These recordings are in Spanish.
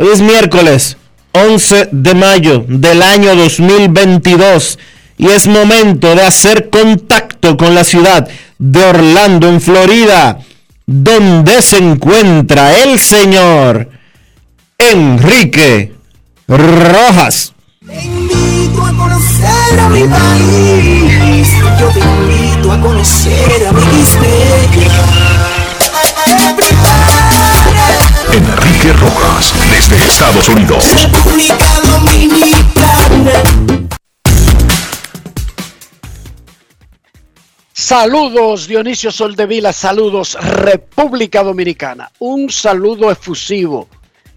Hoy es miércoles 11 de mayo del año 2022 y es momento de hacer contacto con la ciudad de Orlando, en Florida, donde se encuentra el señor Enrique Rojas. Yo te invito a conocer a mi Enrique Rojas, desde Estados Unidos. República Dominicana. Saludos Dionisio Soldevila, saludos República Dominicana. Un saludo efusivo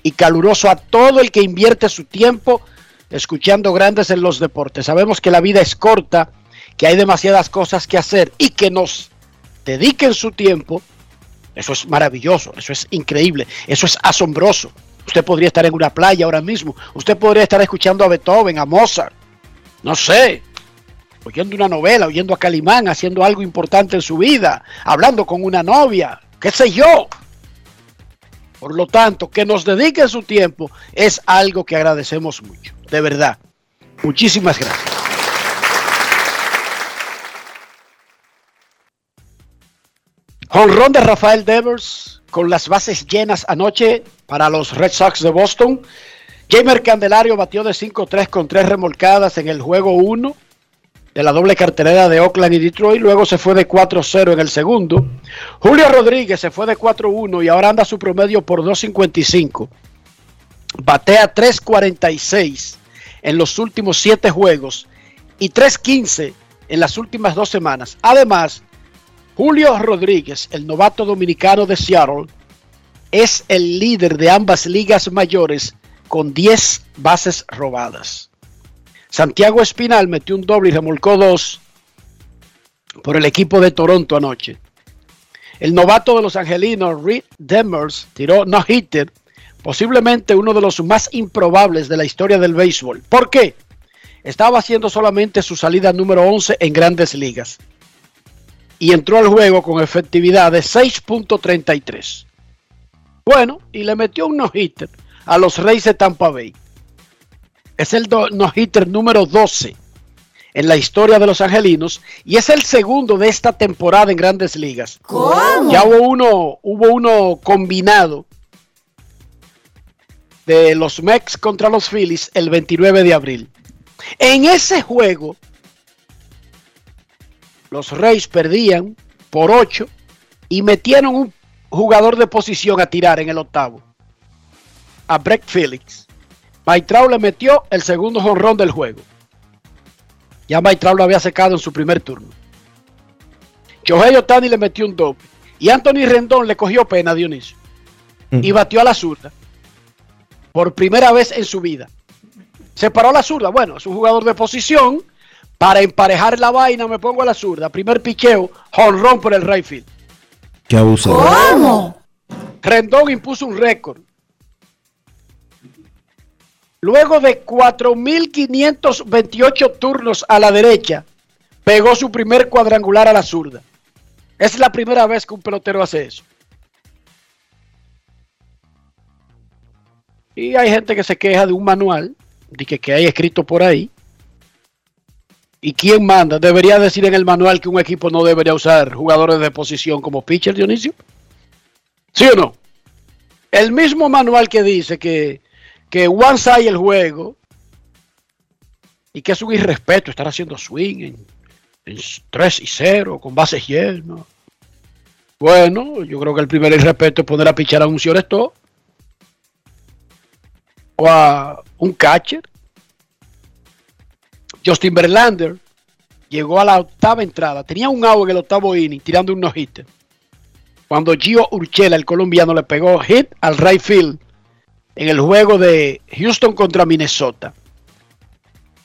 y caluroso a todo el que invierte su tiempo escuchando grandes en los deportes. Sabemos que la vida es corta, que hay demasiadas cosas que hacer y que nos dediquen su tiempo. Eso es maravilloso, eso es increíble, eso es asombroso. Usted podría estar en una playa ahora mismo, usted podría estar escuchando a Beethoven, a Mozart, no sé, oyendo una novela, oyendo a Calimán, haciendo algo importante en su vida, hablando con una novia, qué sé yo. Por lo tanto, que nos dedique su tiempo es algo que agradecemos mucho, de verdad. Muchísimas gracias. Jonrón de Rafael Devers con las bases llenas anoche para los Red Sox de Boston. Jamer Candelario batió de 5-3 con 3 remolcadas en el juego 1 de la doble cartelera de Oakland y Detroit. Luego se fue de 4-0 en el segundo. Julio Rodríguez se fue de 4-1 y ahora anda su promedio por 2.55. Batea 3.46 en los últimos 7 juegos y 3.15 en las últimas dos semanas. Además, Julio Rodríguez, el novato dominicano de Seattle, es el líder de ambas ligas mayores con 10 bases robadas. Santiago Espinal metió un doble y remolcó dos por el equipo de Toronto anoche. El novato de los angelinos, Reed Demers, tiró no hitter, posiblemente uno de los más improbables de la historia del béisbol. ¿Por qué? Estaba haciendo solamente su salida número 11 en grandes ligas y entró al juego con efectividad de 6.33. Bueno, y le metió un no-hitter a los Reyes de Tampa Bay. Es el no-hitter número 12 en la historia de los angelinos y es el segundo de esta temporada en grandes ligas. ¿Cómo? Ya hubo uno, hubo uno combinado de los Mex contra los Phillies el 29 de abril. En ese juego, los Reyes perdían por 8 y metieron un jugador de posición a tirar en el octavo. A Breck Felix. Maitrao le metió el segundo jonrón del juego. Ya Maitrao lo había secado en su primer turno. Shohei Otani le metió un doble. Y Anthony Rendón le cogió pena a Dionisio. Y batió a la zurda. Por primera vez en su vida. Se paró a la zurda. Bueno, es un jugador de posición. Para emparejar la vaina me pongo a la zurda. Primer picheo, honrón por el right field. Qué abusador. ¿Cómo? Rendón impuso un récord. Luego de 4.528 turnos a la derecha, pegó su primer cuadrangular a la zurda. Es la primera vez que un pelotero hace eso. Y hay gente que se queja de un manual, de que, que hay escrito por ahí. ¿Y quién manda? Debería decir en el manual que un equipo no debería usar jugadores de posición como pitcher, Dionisio. ¿Sí o no? El mismo manual que dice que, que one side el juego y que es un irrespeto estar haciendo swing en, en 3 y 0 con bases llenas. Bueno, yo creo que el primer irrespeto es poner a pichar a un esto o a un catcher. Justin Verlander llegó a la octava entrada, tenía un out en el octavo inning tirando un no-hitter. Cuando Gio Urchela, el colombiano, le pegó hit al right field en el juego de Houston contra Minnesota.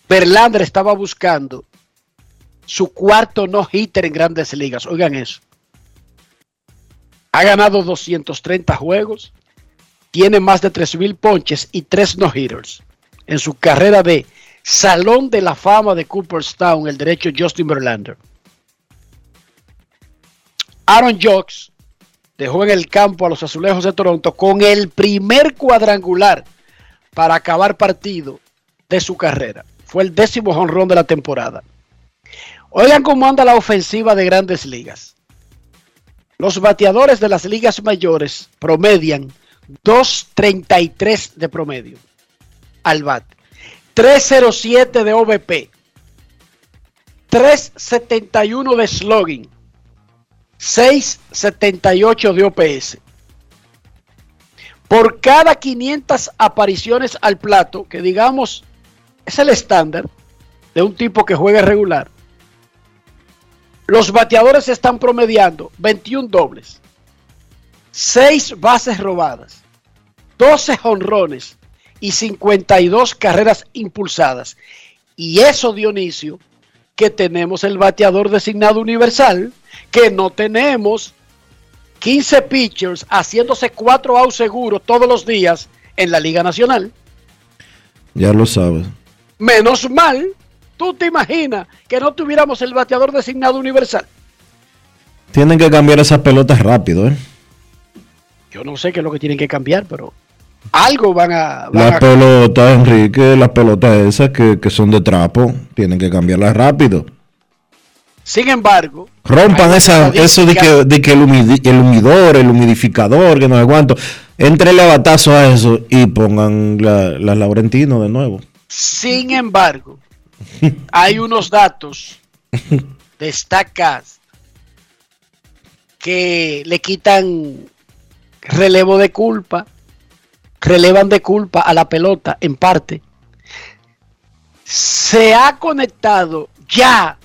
Verlander estaba buscando su cuarto no-hitter en grandes ligas. Oigan eso. Ha ganado 230 juegos, tiene más de 3.000 ponches y 3 no-hitters en su carrera de Salón de la Fama de Cooperstown, el derecho Justin Verlander. Aaron Jocks dejó en el campo a los Azulejos de Toronto con el primer cuadrangular para acabar partido de su carrera. Fue el décimo jonrón de la temporada. Oigan cómo anda la ofensiva de grandes ligas. Los bateadores de las ligas mayores promedian 2.33 de promedio al bate, 3.07 de OVP, 3.71 de slogan, 6.78 de OPS. Por cada 500 apariciones al plato, que digamos es el estándar de un tipo que juega regular, los bateadores están promediando 21 dobles, 6 bases robadas, 12 jonrones y 52 carreras impulsadas. Y eso, Dionisio, que tenemos el bateador designado universal, que no tenemos 15 pitchers haciéndose 4 outs seguros todos los días en la Liga Nacional. Ya lo sabes. Menos mal ¿Tú te imaginas que no tuviéramos el bateador designado universal? Tienen que cambiar esas pelotas rápido, ¿eh? Yo no sé qué es lo que tienen que cambiar, pero algo van a... las pelotas, Enrique, las pelotas esas que, son de trapo, tienen que cambiarlas rápido. Sin embargo... Rompan esa, eso de que, de que el, humidor, el humidificador, que no sé cuánto. Entrele batazo a eso y pongan las la Laurentino de nuevo. Sin embargo, hay unos datos destacas que le quitan relevo de culpa, relevan de culpa a la pelota en parte. Se ha conectado ya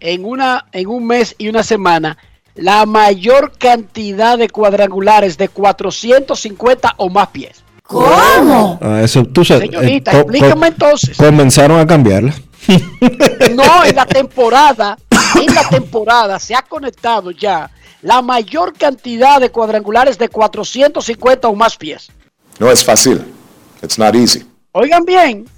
en, una, en un mes y una semana la mayor cantidad de cuadrangulares de 450 o más pies. ¿Cómo? Ah, eso, tú sabes, Señorita, eh, explícame entonces. Comenzaron a cambiarla. No, en la temporada, en la temporada se ha conectado ya la mayor cantidad de cuadrangulares de 450 o más pies. No es fácil. It's not easy. Oigan bien,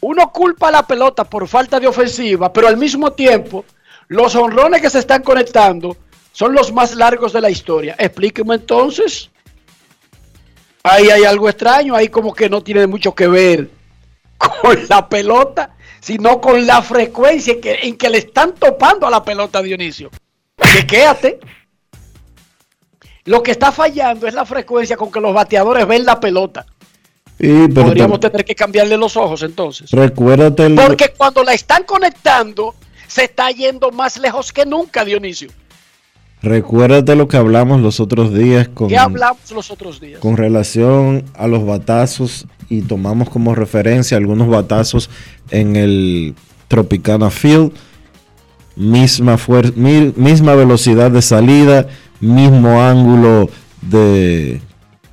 uno culpa a la pelota por falta de ofensiva, pero al mismo tiempo, los honrones que se están conectando son los más largos de la historia. Explíqueme entonces ahí hay algo extraño, ahí como que no tiene mucho que ver con la pelota, sino con la frecuencia en que, en que le están topando a la pelota, Dionisio. Que quédate. Lo que está fallando es la frecuencia con que los bateadores ven la pelota. Podríamos tener que cambiarle los ojos entonces. Recuérdate. Porque cuando la están conectando, se está yendo más lejos que nunca, Dionisio. Recuérdate lo que hablamos los otros días con, ¿Qué hablamos los otros días? con relación a los batazos y tomamos como referencia algunos batazos en el Tropicana Field. misma, misma velocidad de salida, mismo ángulo de,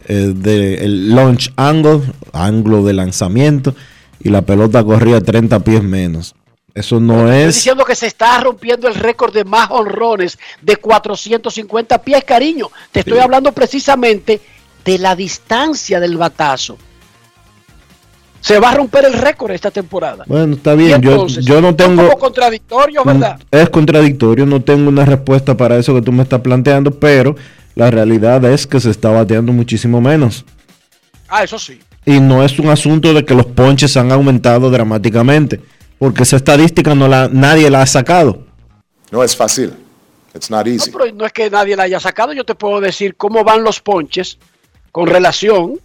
eh, de el launch angle, ángulo de lanzamiento, y la pelota corría 30 pies menos. Eso no es... diciendo que se está rompiendo el récord de más honrones de 450 pies, cariño. Te estoy Sí. hablando precisamente de la distancia del batazo. Se va a romper el récord esta temporada. Bueno, está bien, yo, entonces, yo no tengo... como contradictorios, ¿verdad? Mm, Es contradictorio, no tengo una respuesta para eso que tú me estás planteando, pero la realidad es que se está bateando muchísimo menos. Ah, eso sí. Y no es un asunto de que los ponches han aumentado dramáticamente, porque esa estadística no la, nadie la ha sacado. No es fácil. It's not No, easy. pero no es que nadie la haya sacado. Yo te puedo decir cómo van los ponches con relación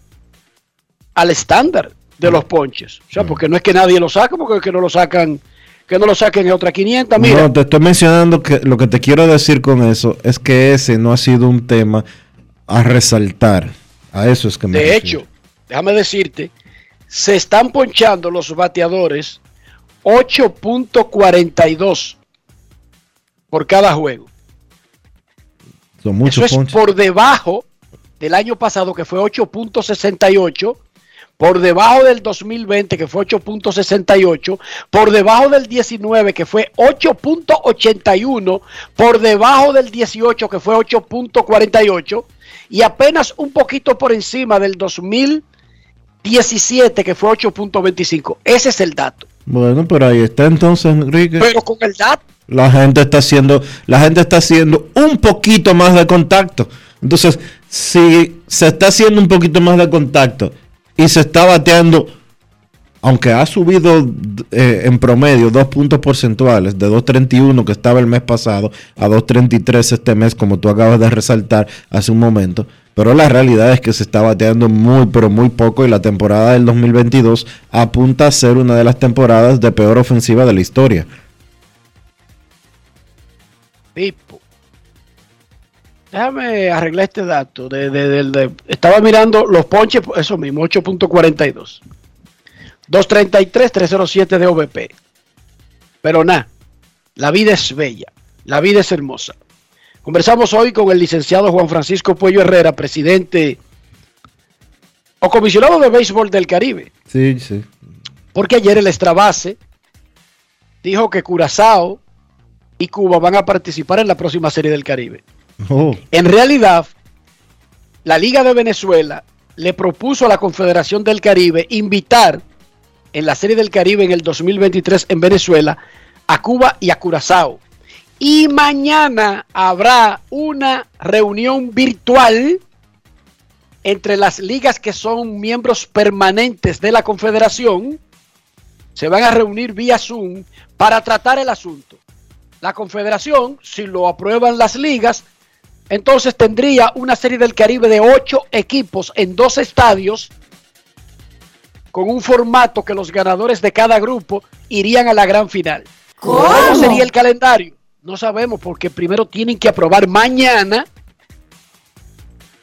al estándar de los ponches. O sea, porque no es que nadie lo saca, porque es que no lo sacan, que no lo saquen en otra 500. Mira, No, te estoy mencionando que lo que te quiero decir con eso es que ese no ha sido un tema a resaltar. A eso es que me de refiero. hecho, déjame decirte, se están ponchando los bateadores 8.42 por cada juego. son muchos Eso es por debajo del año pasado que fue 8.68, por debajo del 2020 que fue 8.68, por debajo del 19 que fue 8.81, por debajo del 18 que fue 8.48 y apenas un poquito por encima del 2017 que fue 8.25. Ese es el dato. Bueno, pero ahí está entonces, Enrique. Pero con el dato la gente está haciendo, la gente está haciendo un poquito más de contacto. Entonces, si se está haciendo un poquito más de contacto y se está bateando, aunque ha subido eh, en promedio dos puntos porcentuales de 2.31 que estaba el mes pasado a 2.33 este mes, como tú acabas de resaltar hace un momento, pero la realidad es que se está bateando muy, pero muy poco y la temporada del 2022 apunta a ser una de las temporadas de peor ofensiva de la historia. Pipo. Déjame arreglar este dato. De, de- del- de- estaba mirando los ponches, eso mismo, 8.42. 233, 307 de OVP. Pero nada, la vida es bella, la vida es hermosa. Conversamos hoy con el licenciado Juan Francisco Puello Herrera, presidente o comisionado de béisbol del Caribe. Sí, sí. Porque ayer el Extrabase dijo que Curazao y Cuba van a participar en la próxima serie del Caribe. Oh, En realidad, la Liga de Venezuela le propuso a la Confederación del Caribe invitar en la Serie del Caribe en el 2023 en Venezuela a Cuba y a Curazao. Y mañana habrá una reunión virtual entre las ligas que son miembros permanentes de la Confederación. Se van a reunir vía Zoom para tratar el asunto. La Confederación, si lo aprueban las ligas, entonces tendría una serie del Caribe de ocho equipos en dos estadios con un formato que los ganadores de cada grupo irían a la gran final. ¿Cómo sería el calendario? No sabemos porque primero tienen que aprobar mañana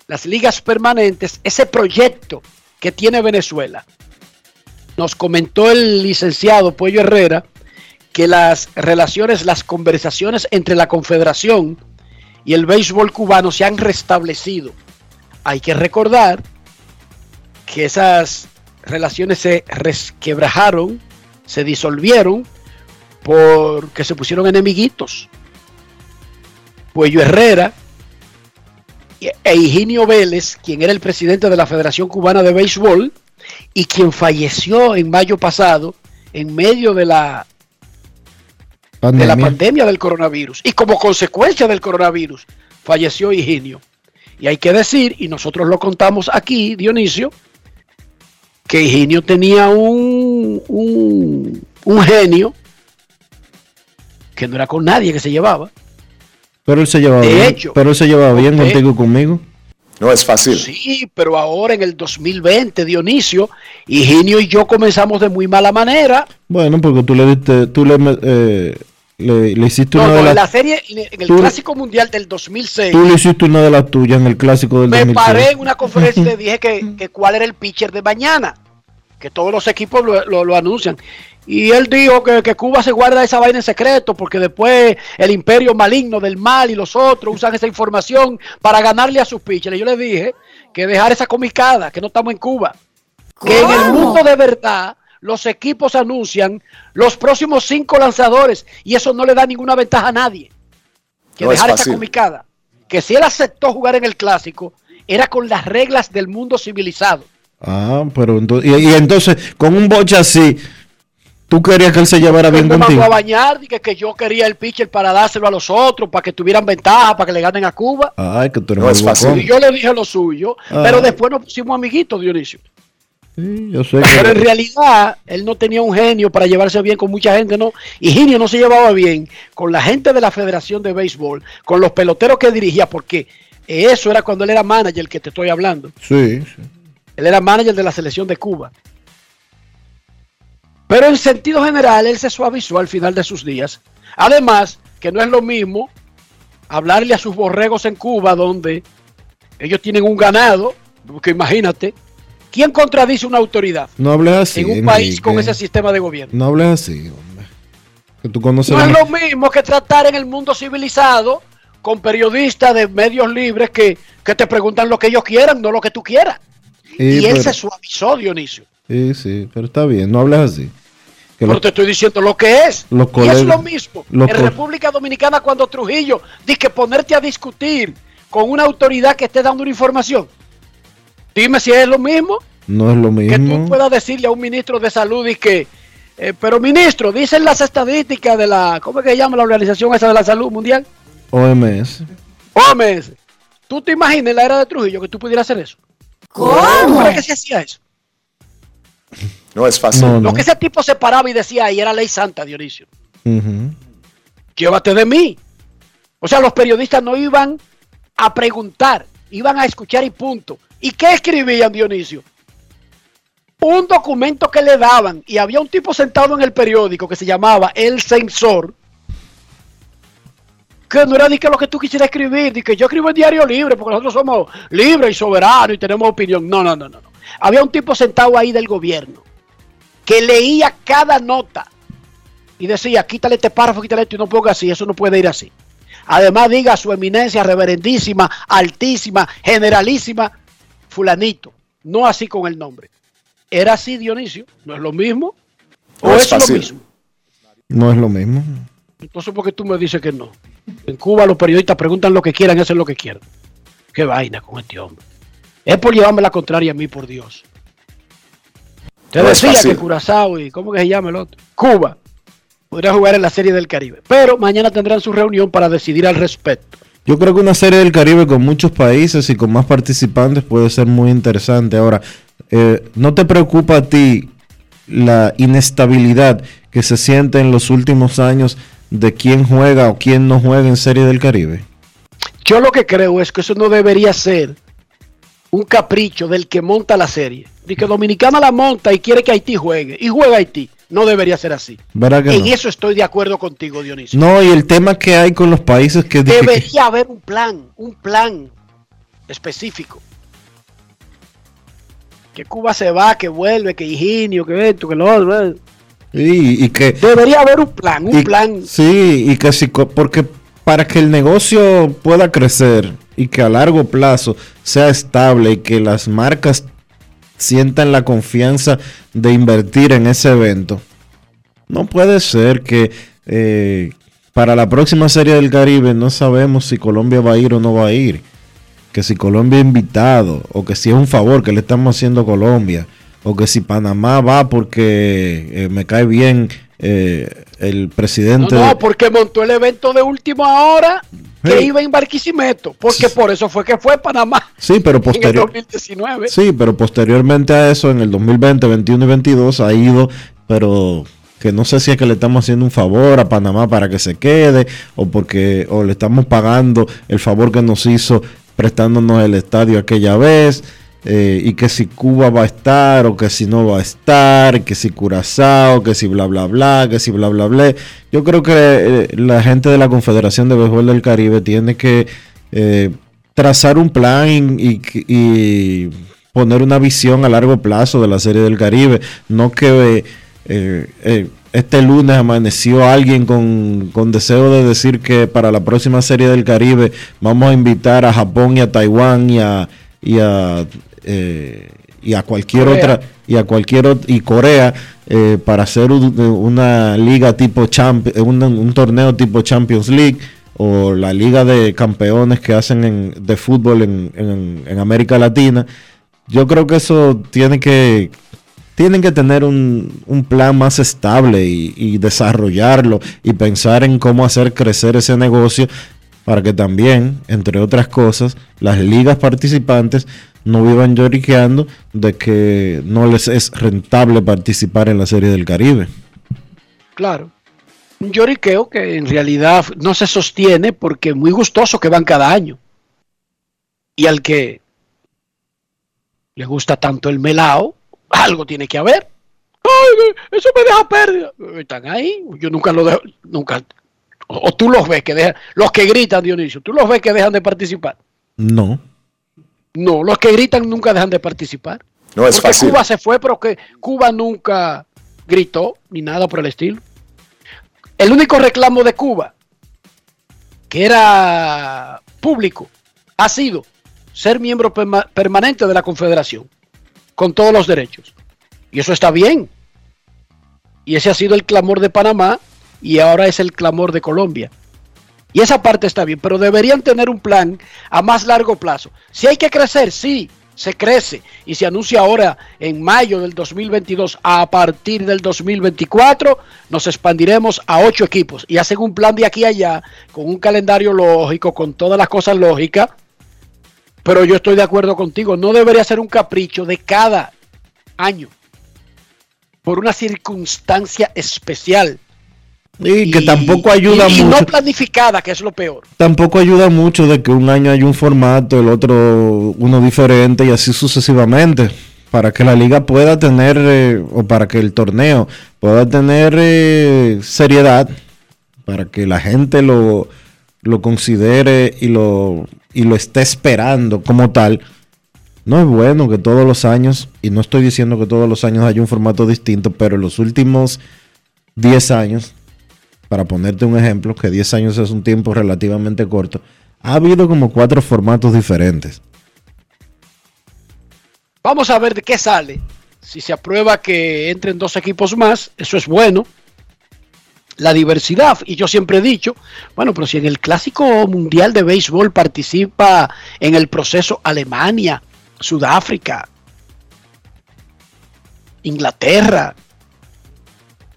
las ligas permanentes, ese proyecto que tiene Venezuela. Nos comentó el licenciado Puello Herrera que las relaciones, las conversaciones entre la Confederación y el béisbol cubano se han restablecido. Hay que recordar que esas relaciones se resquebrajaron, se disolvieron porque se pusieron enemiguitos. Puello Herrera e Higinio Vélez, quien era el presidente de la Federación Cubana de Béisbol y quien falleció en mayo pasado en medio de la de la pandemia. del coronavirus y como consecuencia del coronavirus falleció Higinio. Y hay que decir, y nosotros lo contamos aquí, Dionisio, que Higinio tenía un, un, un genio que no era con nadie que se llevaba. Pero él se llevaba De bien. hecho, pero él se llevaba bien usted- contigo conmigo. No es fácil. Sí, pero ahora en el 2020, Dionisio, Higinio y yo comenzamos de muy mala manera. Bueno, porque tú le diste, tú le, eh, le, le hiciste No, una no, de las, la serie, en el tú- Clásico Mundial del 2006, tú le hiciste una de las tuyas en el clásico del me 2006. paré en una conferencia y te dije que, que cuál era el pitcher de mañana. que todos los equipos lo, lo- lo anuncian. Y él dijo que, que Cuba se guarda esa vaina en secreto porque después el imperio maligno del mal y los otros usan esa información para ganarle a sus pitchers. Y yo le dije que dejar esa comicada, que no estamos en Cuba. Que en el mundo de verdad los equipos anuncian los próximos cinco lanzadores y eso no le da ninguna ventaja a nadie. Que No es dejar esa fácil. comicada. Que si él aceptó jugar en el clásico, era con las reglas del mundo civilizado. Ah, pero entonces, y, y entonces, con un boche así, tú querías que él se llevara bien me mandó contigo. a bañar, dije que yo quería el pitcher para dárselo a los otros, para que tuvieran ventaja, para que le ganen a Cuba. Ay, que tú eres No es fácil. Y yo le dije lo suyo, Ah. pero después nos pusimos amiguitos, Dionisio. Sí, yo sé Pero en realidad él no tenía un genio para llevarse bien con mucha gente, ¿no? Y Genio no se llevaba bien con la gente de la Federación de Béisbol, con los peloteros que dirigía, porque eso era cuando él era manager, el que te estoy hablando. Sí, sí. Él era manager de la selección de Cuba. Pero en sentido general, él se suavizó al final de sus días. Además, que no es lo mismo hablarle a sus borregos en Cuba, donde ellos tienen un ganado, porque imagínate, ¿quién contradice una autoridad No hables así. en un país con ese sistema de gobierno? No hables así, hombre. Que tú conoces No es lo mismo que tratar en el mundo civilizado con periodistas de medios libres que, que te preguntan lo que ellos quieran, no lo que tú quieras. Sí, y pero- se suavizó, Dionisio. Sí, sí, pero está bien, no hables así. Que Pero te estoy diciendo lo que es. los y es lo mismo. en República Dominicana, cuando Trujillo dice que ponerte a discutir con una autoridad que esté dando una información, dime si es lo mismo no es lo que tú mismo. puedas decirle a un ministro de salud y que, eh, pero ministro, dicen las estadísticas de la, ¿cómo es que se llama la organización esa de la salud mundial? OMS. OMS. ¿Tú te imaginas en la era de Trujillo que tú pudieras hacer eso? ¿Cómo ¿Cómo? era que se hacía eso? No es fácil. No, no. Lo que ese tipo se paraba y decía ahí era ley santa, Dionisio. Ujú. llévate de mí. O sea, los periodistas no iban a preguntar, iban a escuchar y punto. ¿Y qué escribían, Dionisio? Un documento que le daban y había un tipo sentado en el periódico que se llamaba El Censor, que no era ni que lo que tú quisieras escribir, ni que yo escribo en Diario Libre, porque nosotros somos libres y soberanos y tenemos opinión. No, no, no, no. Había un tipo sentado ahí del gobierno que leía cada nota y decía, quítale este párrafo, quítale esto y no ponga así, eso no puede ir así. Además diga su eminencia reverendísima, altísima, generalísima, fulanito, no así con el nombre. Era así Dionisio, ¿no es lo mismo? ¿O No es lo mismo? No es lo mismo. Entonces, ¿por qué tú me dices que no? En Cuba los periodistas preguntan lo que quieran, hacen lo que quieran. Qué vaina con este hombre. Es por llevarme la contraria a mí, por Dios. Te No decía que Curazao y, ¿cómo que se llama el otro? Cuba podría jugar en la Serie del Caribe. Pero mañana tendrán su reunión para decidir al respecto. Yo creo que una serie del Caribe con muchos países y con más participantes puede ser muy interesante. Ahora, eh, ¿no te preocupa a ti la inestabilidad que se siente en los últimos años de quién juega o quién no juega en serie del Caribe? Yo lo que creo es que eso no debería ser un capricho del que monta la serie. De que Dominicana la monta y quiere que Haití juegue. Y juega Haití. No debería ser así. ¿Verdad que En no? eso estoy de acuerdo contigo, Dionisio. No, y el tema que hay con los países que... Debería haber un plan, un plan específico. Que Cuba se va, que vuelve, que Higinio, que esto, que lo otro. eh. y, y que... Debería haber un plan, un y- plan. Sí, y que si, porque para que el negocio pueda crecer y que a largo plazo sea estable y que las marcas sientan la confianza de invertir en ese evento, no puede ser que eh, para la próxima serie del Caribe no sabemos si Colombia va a ir o no va a ir. Que si Colombia es invitado, o que si es un favor que le estamos haciendo a Colombia, o que si Panamá va porque eh, me cae bien eh, el No, presidente. no, porque montó el evento de última hora que iba en Barquisimeto. Porque por eso fue que fue a Panamá Sí, pero en el posterior. 2019. Sí, pero posteriormente a eso, en el 2020, 21 y 22, ha ido, pero que no sé si es que le estamos haciendo un favor a Panamá para que se quede, o porque o le estamos pagando el favor que nos hizo prestándonos el estadio aquella vez, eh, y que si Cuba va a estar, o que si no va a estar, que si Curazao, que si bla bla bla, que si bla bla bla. Yo creo que eh, la gente de la Confederación de Béisbol del Caribe tiene que eh, trazar un plan y, y- y poner una visión a largo plazo de la Serie del Caribe. No que eh, eh, este lunes amaneció alguien con, con, deseo de decir que para la próxima Serie del Caribe vamos a invitar a Japón y a Taiwán y a, y a, eh, y a cualquier Corea. otra y a cualquier y Corea eh, para hacer un- una liga tipo champ un, un torneo tipo Champions League o la liga de campeones que hacen en- de fútbol en, en- en América Latina yo creo que eso tiene que tienen que tener un, un plan más estable y, y desarrollarlo y pensar en cómo hacer crecer ese negocio para que también, entre otras cosas, las ligas participantes no vivan lloriqueando de que no les es rentable participar en la Serie del Caribe. Claro. Un lloriqueo que en realidad no se sostiene porque es muy gustoso que van cada año. Y al que le gusta tanto el melao, algo tiene que haber. Ay, eso me deja pérdida. Están ahí. Yo nunca lo dejo, nunca. O, o tú los ves que dejan, los que gritan, Dionisio, tú los ves que dejan de participar. No. No, los que gritan nunca dejan de participar. No es Porque fácil. Cuba se fue, pero que Cuba nunca gritó ni nada por el estilo. El único reclamo de Cuba, que era público, ha sido ser miembro perma- permanente de la Confederación, con todos los derechos. Y eso está bien. Y ese ha sido el clamor de Panamá y ahora es el clamor de Colombia. Y esa parte está bien, pero deberían tener un plan a más largo plazo. Si hay que crecer, sí, se crece y se anuncia ahora en mayo del 2022. A partir del 2024 nos expandiremos a ocho equipos y hacen un plan de aquí a allá con un calendario lógico, con todas las cosas lógicas. Pero yo estoy de acuerdo contigo, no debería ser un capricho de cada año por una circunstancia especial. Y que tampoco ayuda y- y mucho. no planificada, que es lo peor. Tampoco ayuda mucho de que un año hay un formato, el otro uno diferente y así sucesivamente. Para que la liga pueda tener, eh, o para que el torneo pueda tener eh, seriedad, para que la gente lo, lo considere y lo, y lo esté esperando como tal. No es bueno que todos los años, y no estoy diciendo que todos los años haya un formato distinto, pero en los últimos 10 años, para ponerte un ejemplo, que 10 años es un tiempo relativamente corto, ha habido como cuatro formatos diferentes. Vamos a ver de qué sale. Si se aprueba que entren dos equipos más, eso es bueno. La diversidad, y yo siempre he dicho, bueno, pero si en el clásico mundial de béisbol participa en el proceso Alemania, Sudáfrica, Inglaterra,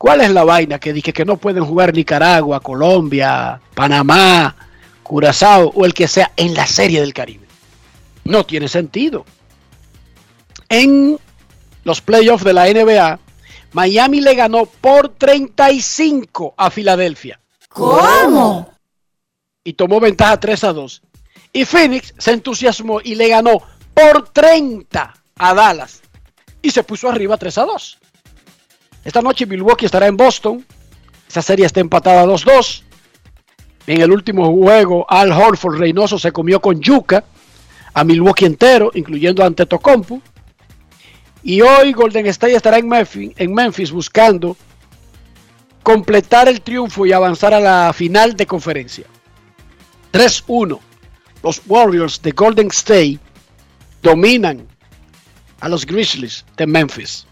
¿cuál es la vaina que dije que no pueden jugar Nicaragua, Colombia, Panamá, Curazao o el que sea en la Serie del Caribe? No tiene sentido en los playoffs de la NBA, Miami le ganó por 35 a Filadelfia ¿Cómo? y tomó ventaja 3 a 2. Y Phoenix se entusiasmó y le ganó por 30 a Dallas y se puso arriba 3 a 2. Esta noche Milwaukee estará en Boston. Esa serie está empatada 2-2. En el último juego, Al Horford Reynoso se comió con yuca a Milwaukee entero, incluyendo a Antetokounmpo. Y hoy Golden State estará en Memphis, en Memphis buscando completar el triunfo y avanzar a la final de conferencia. 3-1. Los Warriors de Golden State dominan a los Grizzlies de Memphis.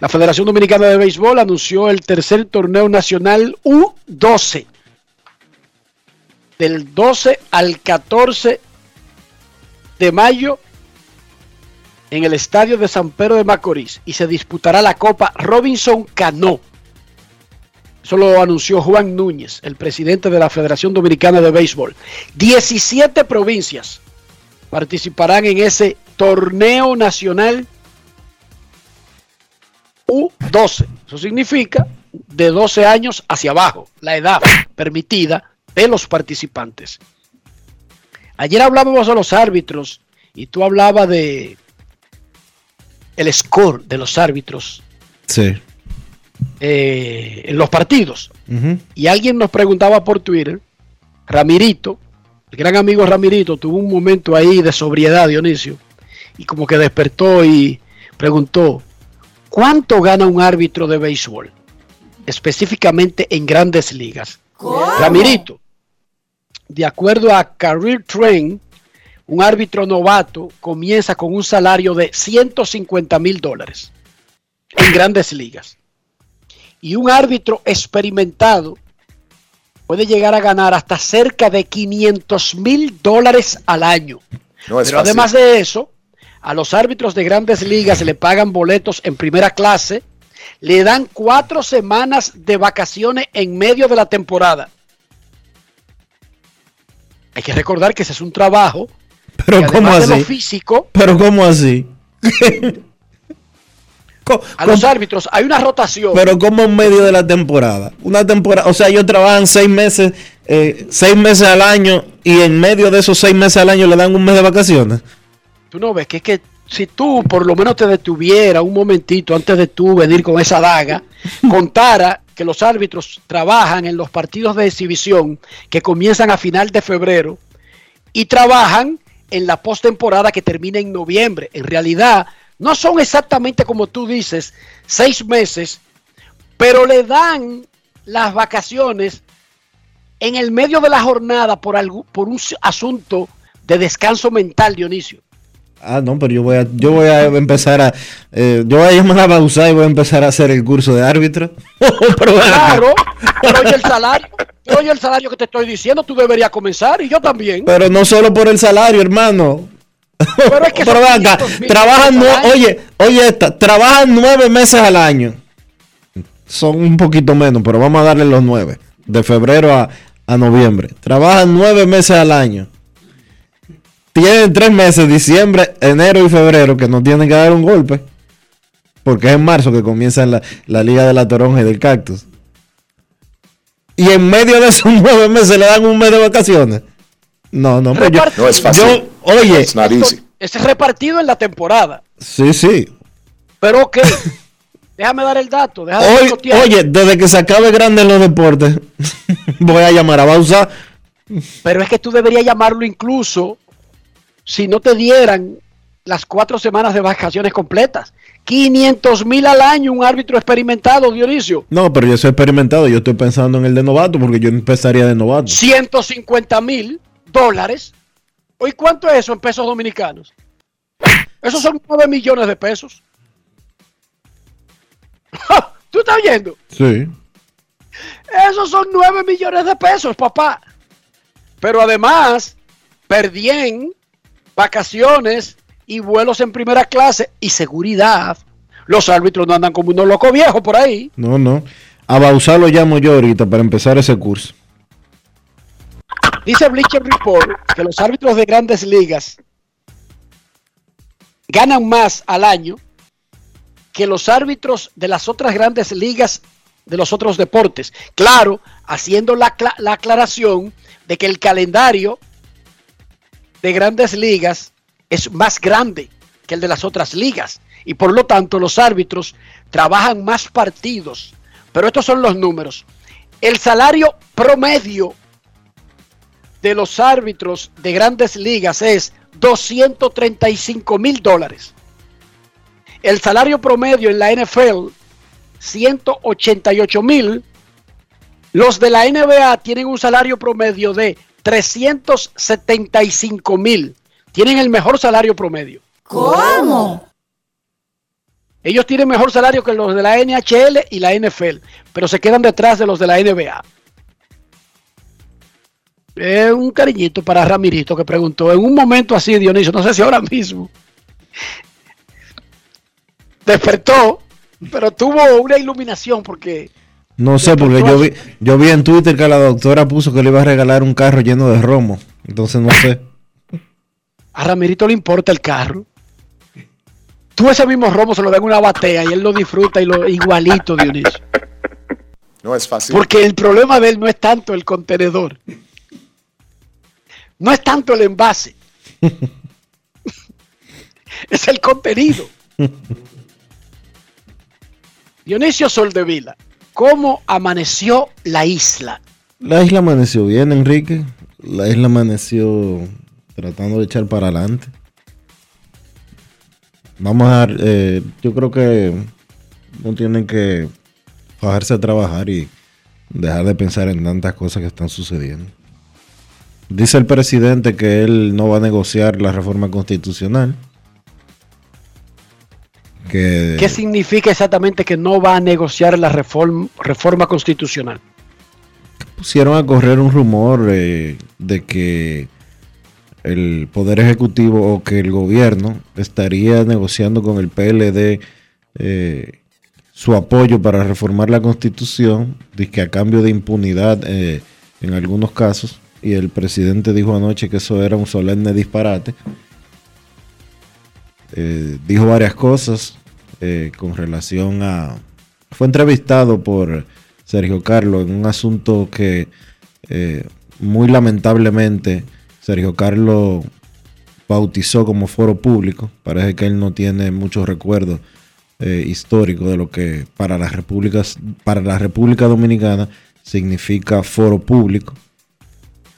La Federación Dominicana de Béisbol anunció el tercer torneo nacional U12 del 12 al 14 de mayo en el estadio de San Pedro de Macorís y se disputará la Copa Robinson Cano. Eso lo anunció Juan Núñez, el presidente de la Federación Dominicana de Béisbol. 17 provincias participarán en ese torneo nacional U12. Eso significa de 12 años hacia abajo, la edad permitida de los participantes. Ayer hablábamos de los árbitros y tú hablabas de el score de los árbitros Sí. eh, en los partidos. Y alguien nos preguntaba por Twitter, Ramirito, el gran amigo Ramirito, tuvo un momento ahí de sobriedad, Dionisio, y como que despertó y preguntó, ¿cuánto gana un árbitro de béisbol? Específicamente en grandes ligas. Ramirito, de acuerdo a Career Train, un árbitro novato comienza con un salario de 150 mil dólares en grandes ligas. Y un árbitro experimentado puede llegar a ganar hasta cerca de 500 mil dólares al año. No es Pero fácil. además de eso, a los árbitros de grandes ligas le pagan boletos en primera clase, le dan cuatro semanas de vacaciones en medio de la temporada. Hay que recordar que ese es un trabajo Pero ¿cómo además de así? lo físico, Pero ¿cómo así? A los ¿Cómo- árbitros hay una rotación. Pero como en medio de la temporada. Una temporada, o sea, ellos trabajan seis meses, eh, seis meses al año y en medio de esos seis meses al año le dan un mes de vacaciones. Tú no ves que es que si tú por lo menos te detuviera un momentito antes de tú venir con esa daga, contara que los árbitros trabajan en los partidos de exhibición que comienzan a final de febrero y trabajan en la postemporada que termina en noviembre. En realidad, no son exactamente como tú dices, seis meses, pero le dan las vacaciones en el medio de la jornada por, algún, por un asunto de descanso mental, Dionisio. Ah, no, pero yo voy a, yo voy a empezar a, eh, yo voy a llamar a Bausá y voy a empezar a hacer el curso de árbitro. Claro, pero oye el salario, oye el salario que te estoy diciendo, tú deberías comenzar y yo también. Pero no solo por el salario, hermano. Pero es que Pero acá, 500 mil trabajan, oye, oye esta, trabajan nueve meses al año. Son un poquito menos, pero vamos a darle los nueve. De febrero a, a noviembre. Trabajan nueve meses al año. Tienen tres meses, diciembre, enero y febrero, que no tienen que dar un golpe. Porque es en marzo que comienza la, la Liga de la Toronja y del Cactus. Y en medio de esos nueve meses le dan un mes de vacaciones. No, no, pues yo, No es fácil. yo, oye, It's not easy. es repartido en la temporada. sí, sí. Pero ok, déjame dar el dato. Déjame Hoy, oye, desde que se acabe grande los deportes, voy a llamar a Bausa. Pero es que tú deberías llamarlo incluso si no te dieran las cuatro semanas de vacaciones completas. 500 mil al año un árbitro experimentado, Dionisio. No, pero yo soy experimentado, yo estoy pensando en el de novato porque yo empezaría de novato. 150 mil dólares. ¿Hoy cuánto es eso en pesos dominicanos? Esos son 9 millones de pesos. ¿Tú estás viendo? Sí. Esos son 9 millones de pesos, papá. Pero además, perdían vacaciones y vuelos en primera clase y seguridad. Los árbitros no andan como unos locos viejos por ahí. No, no. A Bausa lo llamo yo ahorita para empezar ese curso. Dice Bleacher Report que los árbitros de grandes ligas ganan más al año que los árbitros de las otras grandes ligas de los otros deportes. Claro, haciendo la, la aclaración de que el calendario de grandes ligas es más grande que el de las otras ligas y por lo tanto los árbitros trabajan más partidos. Pero estos son los números. El salario promedio de los árbitros de grandes ligas es 235 mil dólares. El salario promedio en la NFL, 188 mil. Los de la NBA tienen un salario promedio de 375 mil. Tienen el mejor salario promedio. ¿Cómo? Ellos tienen mejor salario que los de la NHL y la NFL, pero se quedan detrás de los de la NBA. Eh, un cariñito para Ramirito que preguntó en un momento así, Dionisio, no sé si ahora mismo. Despertó, pero tuvo una iluminación porque No sé, porque yo vi, yo vi en Twitter que la doctora puso que le iba a regalar un carro lleno de romo. Entonces no sé. a Ramirito le importa el carro. Tú ese mismo romo se lo dan en una batea y él lo disfruta y lo igualito, Dionisio. No es fácil. Porque el problema de él no es tanto el contenedor. No es tanto el envase. es el contenido. Dionisio Soldevila, ¿cómo amaneció la isla? La isla amaneció bien, Enrique. La isla amaneció tratando de echar para adelante. vamos a eh, yo creo que no tienen que bajarse a trabajar y dejar de pensar en tantas cosas que están sucediendo. Dice el presidente que él no va a negociar la reforma constitucional. Que ¿Qué significa exactamente que no va a negociar la reforma, reforma constitucional? pusieron a correr un rumor eh, de que el Poder Ejecutivo o que el gobierno estaría negociando con el PLD eh, su apoyo para reformar la constitución, que a cambio de impunidad eh, en algunos casos, y el presidente dijo anoche que eso era un solemne disparate. Eh, dijo varias cosas eh, con relación a... Fue entrevistado por Sergio Carlos en un asunto que eh, muy lamentablemente Sergio Carlos bautizó como foro público. Parece que él no tiene muchos recuerdos eh, históricos de lo que para las repúblicas, para la República Dominicana significa foro público.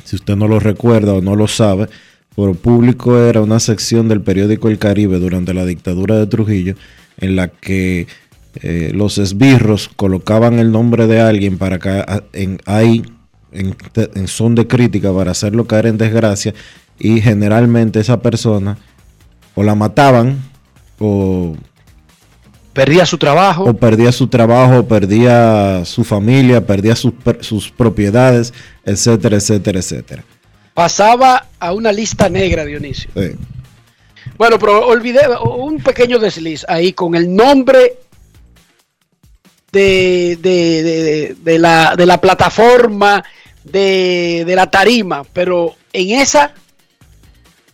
Si usted no lo recuerda o no lo sabe, Foro Público era una sección del periódico El Caribe durante la dictadura de Trujillo en la que eh, los esbirros colocaban el nombre de alguien para que en, ahí en, en son de crítica para hacerlo caer en desgracia y generalmente esa persona o la mataban o Perdía su trabajo. o perdía su trabajo, perdía su familia, perdía sus, sus propiedades, etcétera, etcétera, etcétera. Pasaba a una lista negra, Dionisio. Sí. Bueno, pero olvidé un pequeño desliz ahí con el nombre de, de- de- la, la plataforma, de, de la tarima, pero en esa,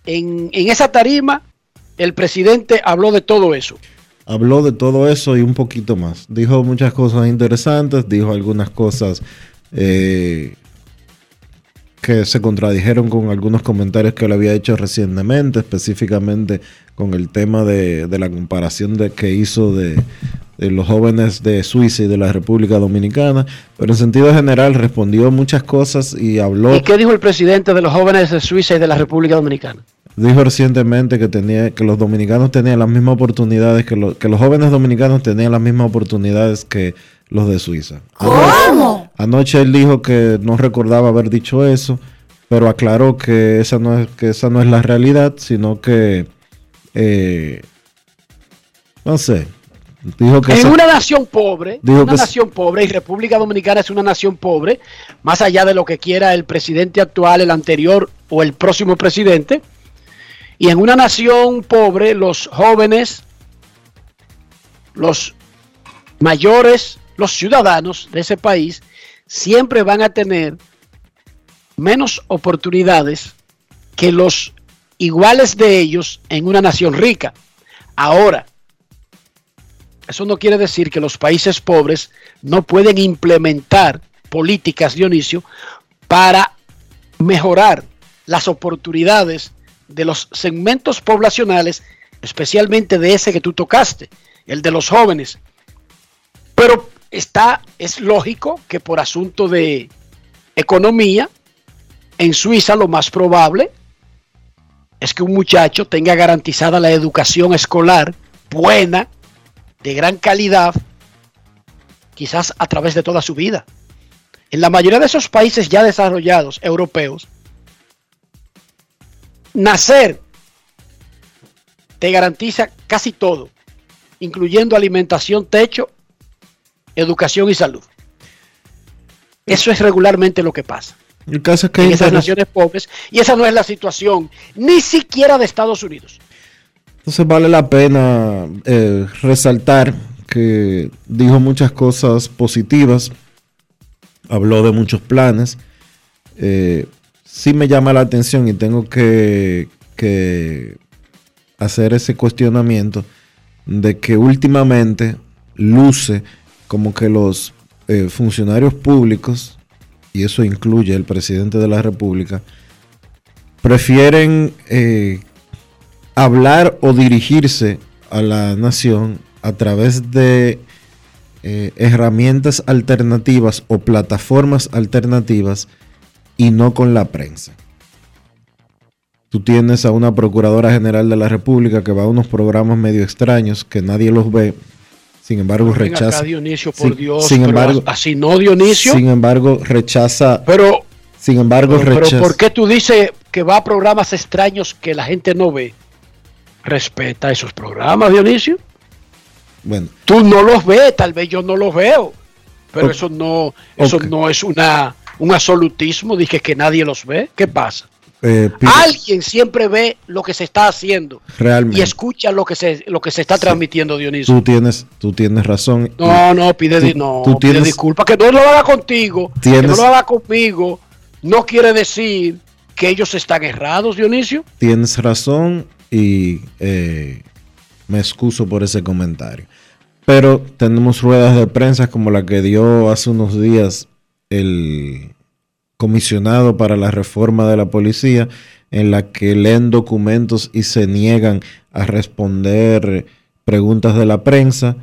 en, en esa tarima, el presidente habló de todo eso. Habló de todo eso y un poquito más. Dijo muchas cosas interesantes, dijo algunas cosas eh, que se contradijeron con algunos comentarios que él había hecho recientemente, específicamente con el tema de, de la comparación de, que hizo de, de los jóvenes de Suiza y de la República Dominicana, pero en sentido general respondió muchas cosas y habló... ¿Y qué dijo el presidente de los jóvenes de Suiza y de la República Dominicana? Dijo recientemente que tenía que los dominicanos tenían las mismas oportunidades que, lo- que los jóvenes dominicanos tenían las mismas oportunidades que los de Suiza. ¿Cómo? Anoche él dijo que no recordaba haber dicho eso, pero aclaró que esa no es que esa no es la realidad, sino que eh, no sé. Dijo que En esa- una nación pobre, Digo una que es- nación pobre, y República Dominicana es una nación pobre, más allá de lo que quiera el presidente actual, el anterior o el próximo presidente, y en una nación pobre, los jóvenes, los mayores, los ciudadanos de ese país, siempre van a tener menos oportunidades que los iguales de ellos en una nación rica. Ahora, eso no quiere decir que los países pobres no pueden implementar políticas, Dionisio, para mejorar las oportunidades de los segmentos poblacionales, especialmente de ese que tú tocaste, el de los jóvenes. Pero está, es lógico que por asunto de economía, en Suiza lo más probable es que un muchacho tenga garantizada la educación escolar buena, de gran calidad, quizás a través de toda su vida. En la mayoría de esos países ya desarrollados, europeos, nacer te garantiza casi todo, incluyendo alimentación, techo, educación y salud. Eso es regularmente lo que pasa el caso es que en esas naciones pobres y esa no es la situación ni siquiera de Estados Unidos. Entonces vale la pena eh, resaltar que dijo muchas cosas positivas, habló de muchos planes. Eh, sí me llama la atención y tengo que, que hacer ese cuestionamiento de que últimamente luce como que los eh, funcionarios públicos, y eso incluye el presidente de la República, prefieren eh, hablar o dirigirse a la nación a través de eh, herramientas alternativas o plataformas alternativas y no con la prensa. tú tienes a una Procuradora General de la República que va a unos programas medio extraños que nadie los ve, sin embargo Ven rechaza. Dionisio, por sin- Dios. sin pero embargo- así no, Dionisio. Sin embargo, rechaza. pero, Sin embargo, pero, pero rechaza. ¿por qué tú dices que va a programas extraños que la gente no ve? Respeta esos programas, Dionisio. Bueno, Tú no los ves, tal vez yo no los veo. Pero eso no, eso no es una un absolutismo, dije que nadie los ve. ¿Qué pasa? Eh, Alguien siempre ve lo que se está haciendo y escucha lo que se, lo que se está Sí. transmitiendo, Dionisio. tú tienes, tú tienes razón. No, no, pide, Tú- no, tú pide tienes- disculpa. Que no lo haga contigo, que no lo haga conmigo, no quiere decir que ellos están errados, Dionisio. Tienes razón y eh, me excuso por ese comentario. Pero tenemos ruedas de prensa como la que dio hace unos días el comisionado para la reforma de la policía, en la que leen documentos y se niegan a responder preguntas de la prensa,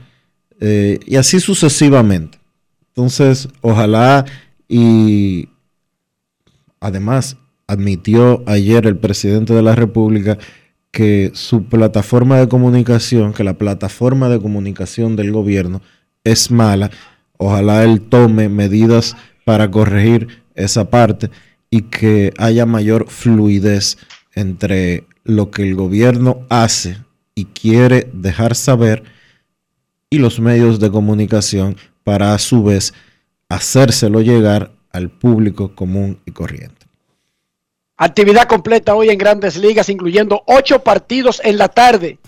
eh, y así sucesivamente. Entonces, ojalá y además admitió ayer el presidente de la República que su plataforma de comunicación, que la plataforma de comunicación del gobierno es mala. Ojalá él tome medidas para corregir esa parte y que haya mayor fluidez entre lo que el gobierno hace y quiere dejar saber y los medios de comunicación para a su vez hacérselo llegar al público común y corriente. Actividad completa hoy en Grandes Ligas, incluyendo ocho partidos en la tarde.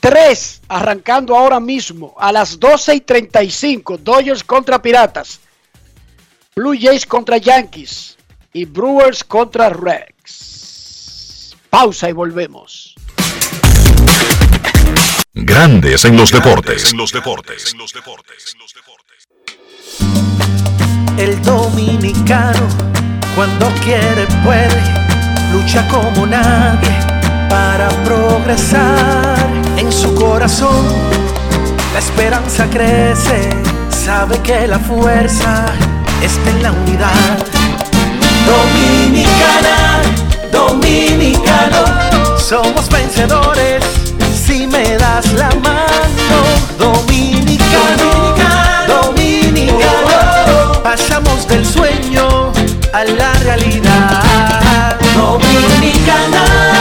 Tres arrancando ahora mismo a las 12 y 35. Dodgers contra Piratas. Blue Jays contra Yankees. Y Brewers contra Rex. Pausa y volvemos. Grandes en los deportes. En los deportes. El dominicano, cuando quiere, puede, lucha como nadie para progresar. En su corazón, la esperanza crece, sabe que la fuerza está en la unidad. Dominicana, dominicano, somos vencedores si me das la mano. Dominicano, dominicano, pasamos del sueño a la realidad. Dominicana,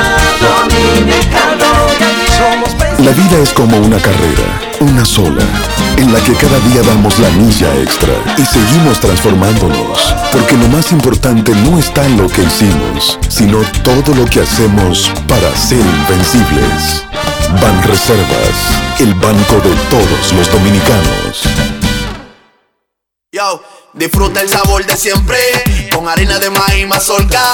La vida es como una carrera, una sola, en la que cada día damos la milla extra y seguimos transformándonos, porque lo más importante no está en lo que hicimos, sino todo lo que hacemos para ser invencibles. Ban Reservas, el banco de todos los dominicanos. Yo, disfruta el sabor de siempre con harina de maíz mazorca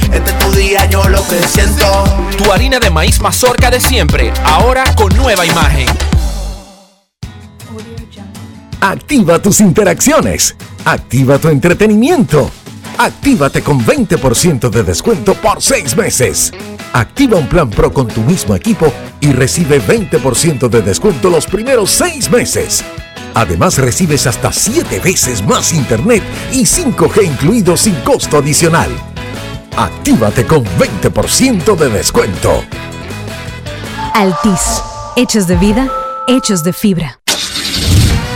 Este es tu día, yo lo que siento. Tu harina de maíz mazorca de siempre, ahora con nueva imagen. Activa tus interacciones. Activa tu entretenimiento. Actívate con 20% de descuento por 6 meses. Activa un plan Pro con tu mismo equipo y recibe 20% de descuento los primeros 6 meses. Además recibes hasta 7 veces más internet y 5G incluido sin costo adicional. Actívate con 20% de descuento. Altis. Hechos de vida, hechos de fibra.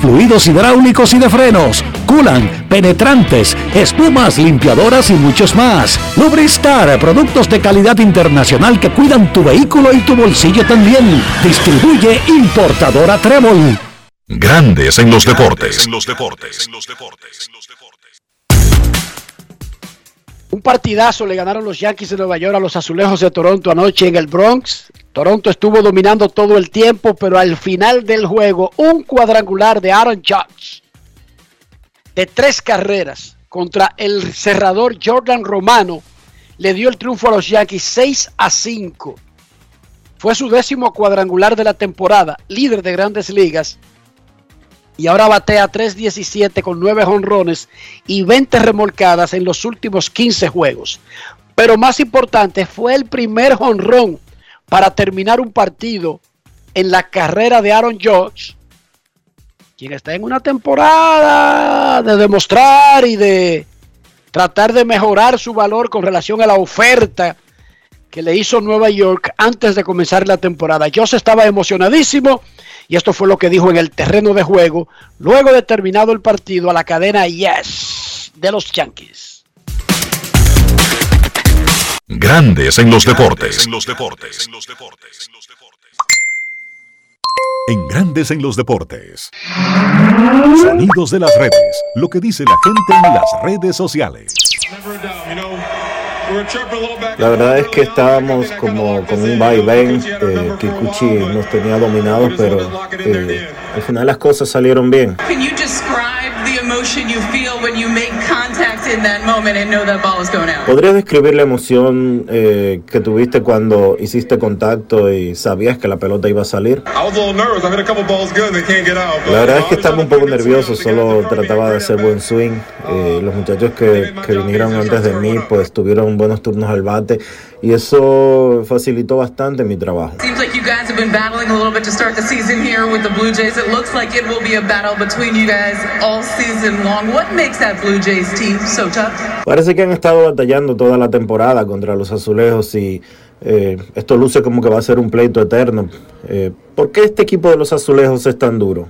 fluidos hidráulicos y de frenos, culan, penetrantes, espumas, limpiadoras y muchos más. Lubristar, productos de calidad internacional que cuidan tu vehículo y tu bolsillo también. Distribuye importadora Trébol. Grandes en los deportes. Un partidazo le ganaron los Yankees de Nueva York a los Azulejos de Toronto anoche en el Bronx. Toronto estuvo dominando todo el tiempo, pero al final del juego, un cuadrangular de Aaron Judge de tres carreras contra el cerrador Jordan Romano le dio el triunfo a los Yankees 6 a 5. Fue su décimo cuadrangular de la temporada, líder de grandes ligas. Y ahora batea 3.17 con 9 honrones y 20 remolcadas en los últimos 15 juegos. Pero más importante, fue el primer honrón para terminar un partido en la carrera de Aaron Judge, quien está en una temporada de demostrar y de tratar de mejorar su valor con relación a la oferta que le hizo Nueva York antes de comenzar la temporada. Josh estaba emocionadísimo y esto fue lo que dijo en el terreno de juego luego de terminado el partido a la cadena Yes de los Yankees. Grandes en los deportes. En Grandes en los deportes. Sonidos de las redes. Lo que dice la gente en las redes sociales. La verdad es que estábamos como con un vaivén. Eh, Kikuchi nos tenía dominados, pero eh, al final las cosas salieron bien. Can you describe the emotion you feel when you make contact in that moment and know that ball is going out? ¿Podrías describir la emoción eh, que tuviste cuando hiciste contacto y sabías que la pelota iba a salir? I was a little nervous. I hit a couple balls good and they can't get out. La verdad es que estaba un poco nervioso, solo trataba de hacer buen swing. Eh, los muchachos que, que vinieron antes de mí pues tuvieron buenos turnos al bate y eso facilitó bastante mi trabajo. Seems like you guys have been battling a little bit to start the season here with the Blue Jays. It looks like it will be a battle between you guys all season long. What makes that Blue Jays team so tough? Parece que han estado batallando toda la temporada contra los azulejos y eh, esto luce como que va a ser un pleito eterno. Eh, ¿Por qué este equipo de los azulejos es tan duro?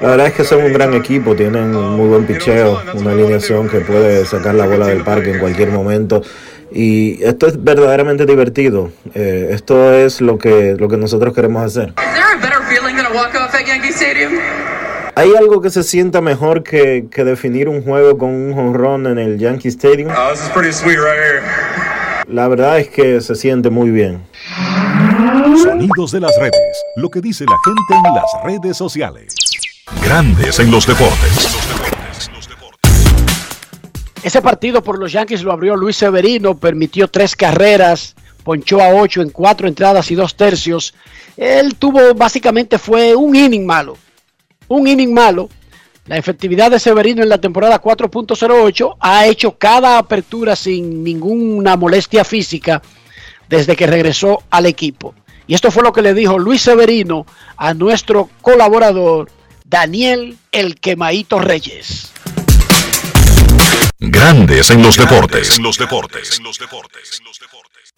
La verdad es que son un gran equipo, tienen muy buen picheo, una alineación que puede sacar la bola del parque en cualquier momento. Y esto es verdaderamente divertido. Eh, esto es lo que, lo que nosotros queremos hacer. Is ¿Hay algo que se sienta mejor que, que definir un juego con un jonrón en el Yankee Stadium? Oh, this is pretty sweet right here. La verdad es que se siente muy bien. Sonidos de las redes. Lo que dice la gente en las redes sociales. Grandes en los deportes. Ese partido por los Yankees lo abrió Luis Severino, permitió tres carreras, ponchó a ocho en cuatro entradas y dos tercios. Él tuvo, básicamente fue un inning malo. Un inning malo. La efectividad de Severino en la temporada 4.08 ha hecho cada apertura sin ninguna molestia física desde que regresó al equipo. Y esto fue lo que le dijo Luis Severino a nuestro colaborador Daniel El Quemaito Reyes. Grandes en los deportes.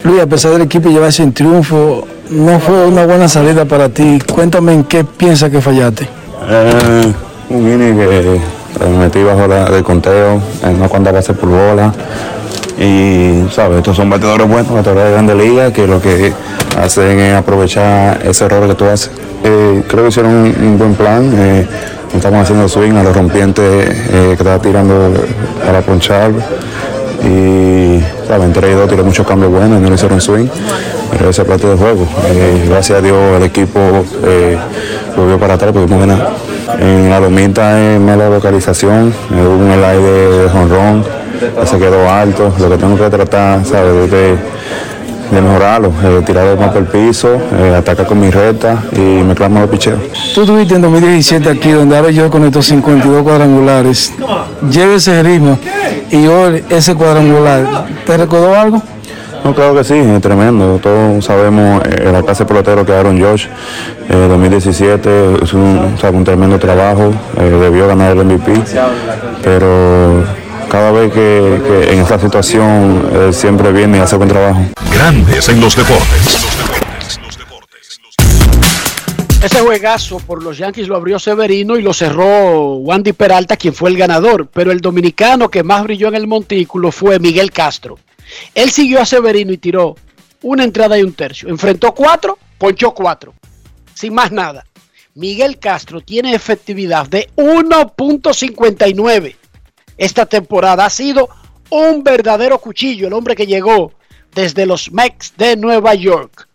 Luis, a pesar del equipo llevarse en triunfo, no fue una buena salida para ti. Cuéntame en qué piensas que fallaste. Eh, un inning que eh, metí bajo la, del conteo, en una cuanta base por bola. Y, ¿sabes? Estos son bateadores buenos, bateadores de grande liga, que lo que hacen es aprovechar ese error que tú haces. Eh, creo que hicieron un, buen plan. eh, estamos haciendo swing a los rompientes que estaba tirando para ponchar. Y, ¿sabes? Entre ellos tiré muchos cambios buenos, no le hicieron swing. Ese plato de juego. Eh, gracias a Dios el equipo eh, volvió para atrás, pudimos ganar. En la domita es mala localización, eh, hubo un aire de jonrón, se quedó alto. Lo que tengo que tratar, ¿sabes? Es de, de mejorarlo, eh, tirar el piso, atacar con mi recta y mezclarme los picheos. Tú estuviste en 2017 aquí, donde ahora yo con estos 52 cuadrangulares. Lleva ese ritmo y hoy ese cuadrangular. ¿Te recordó algo? No, claro que sí, es tremendo. Todos sabemos eh, la clase pelotero que Aaron Josh. Eh, 2017 es un, sabe, un tremendo trabajo. eh, debió ganar el MVP. Pero cada vez que, que en esta situación él siempre viene y hace buen trabajo. Grandes en los deportes. Ese juegazo por los Yankees lo abrió Severino y lo cerró Wandy Peralta, quien fue el ganador. Pero el dominicano que más brilló en el montículo fue Miguel Castro. Él siguió a Severino y tiró una entrada y un tercio. Enfrentó cuatro, ponchó cuatro. Sin más nada. Miguel Castro tiene efectividad de 1.59. Esta temporada ha sido un verdadero cuchillo. El hombre que llegó desde los Mex de Nueva York.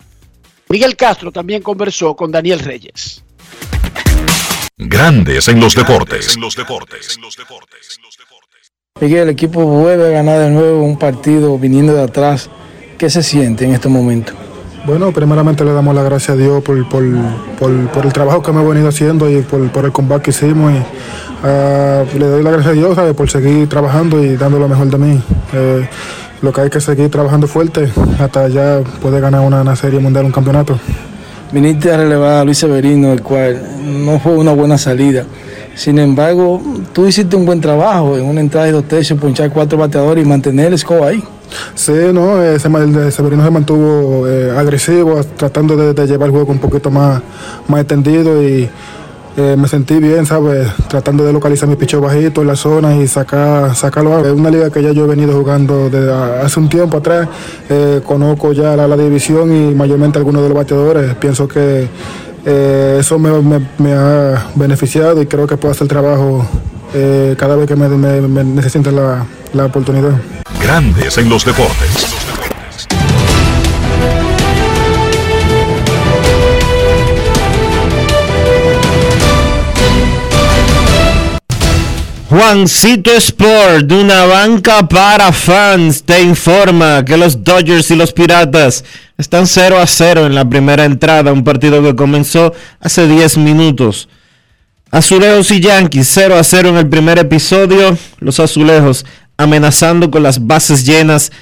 Miguel Castro también conversó con Daniel Reyes. Grandes en los deportes. Miguel, el equipo vuelve a ganar de nuevo un partido viniendo de atrás. ¿Qué se siente en este momento? Bueno, primeramente le damos las gracias a Dios por, por, por, por el trabajo que hemos venido haciendo y por, el combate que hicimos. Y, ah, le doy las gracias a Dios por seguir trabajando y dando lo mejor de mí. Eh, lo que hay que seguir trabajando fuerte hasta ya poder ganar una, una serie mundial, un campeonato. Viniste a relevar a Luis Severino, el cual no fue una buena salida. Sin embargo, tú hiciste un buen trabajo en una entrada de dos tercios, ponchar cuatro bateadores y mantener el score ahí. Sí, no, el Severino se mantuvo eh, agresivo, tratando de, llevar el juego un poquito más, más extendido y eh, me sentí bien, ¿sabes? Tratando de localizar mi picho bajito en la zona y sacar, sacarlo. Es una liga que ya yo he venido jugando desde hace un tiempo atrás. Eh, conozco ya la, la, división y mayormente algunos de los bateadores. Pienso que eh, eso me, ha beneficiado y creo que puedo hacer trabajo cada vez que me, me necesite la, la oportunidad. Grandes en los deportes. Juancito Sport, de una banca para fans, te informa que los Dodgers y los Piratas están 0 a 0 en la primera entrada, un partido que comenzó hace 10 minutos. Azulejos y Yankees 0 a 0 en el primer episodio, los Azulejos amenazando con las bases llenas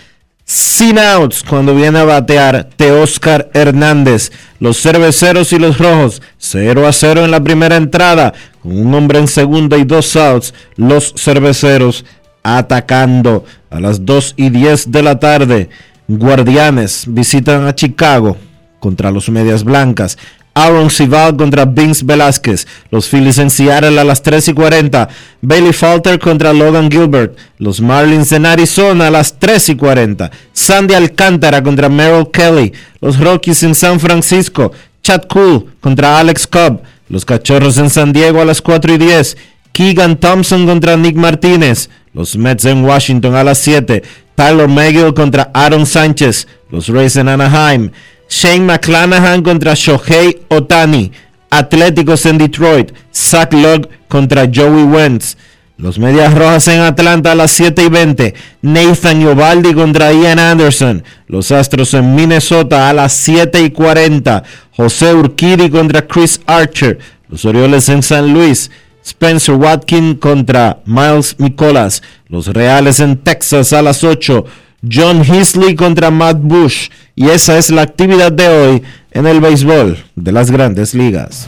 sin outs cuando viene a batear Teóscar Hernández. Los cerveceros y los rojos 0 a 0 en la primera entrada. Con un hombre en segunda y dos outs. Los cerveceros atacando a las 2 y 10 de la tarde. Guardianes visitan a Chicago contra los Medias Blancas. Aaron Sival contra Vince Velázquez. Los Phillies en Seattle a las 3 y 40. Bailey Falter contra Logan Gilbert. Los Marlins en Arizona a las 3 y 40. Sandy Alcántara contra Merrill Kelly. Los Rockies en San Francisco. Chad Cool contra Alex Cobb. Los Cachorros en San Diego a las 4 y 10. Keegan Thompson contra Nick Martínez. Los Mets en Washington a las 7. Tyler McGill contra Aaron Sánchez. Los Rays en Anaheim. Shane McClanahan contra Shohei Otani. Atléticos en Detroit. Zach Logg contra Joey Wentz. Los Medias Rojas en Atlanta a las 7 y 20. Nathan Yobaldi contra Ian Anderson. Los Astros en Minnesota a las 7 y 40. José Urquidi contra Chris Archer. Los Orioles en San Luis. Spencer Watkin contra Miles Nicolas. Los Reales en Texas a las 8. John Heasley contra Matt Bush. Y esa es la actividad de hoy en el béisbol de las grandes ligas.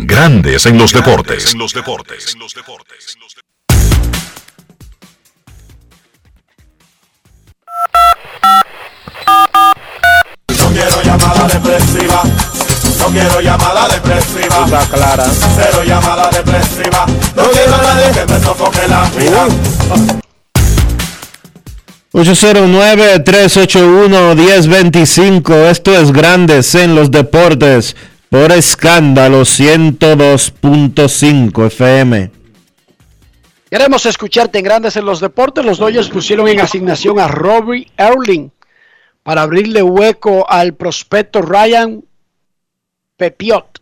Grandes en los deportes. En los deportes. No quiero llamada depresiva. No quiero llamada depresiva. Está clara. Cero llamada depresiva. No quiero a nadie que me sofoque la vida. 809-381-1025. Esto es Grandes en los Deportes por escándalo 102.5 FM. Queremos escucharte en Grandes en los Deportes. Los Dodgers pusieron en asignación a Robbie Erling para abrirle hueco al prospecto Ryan Pepiot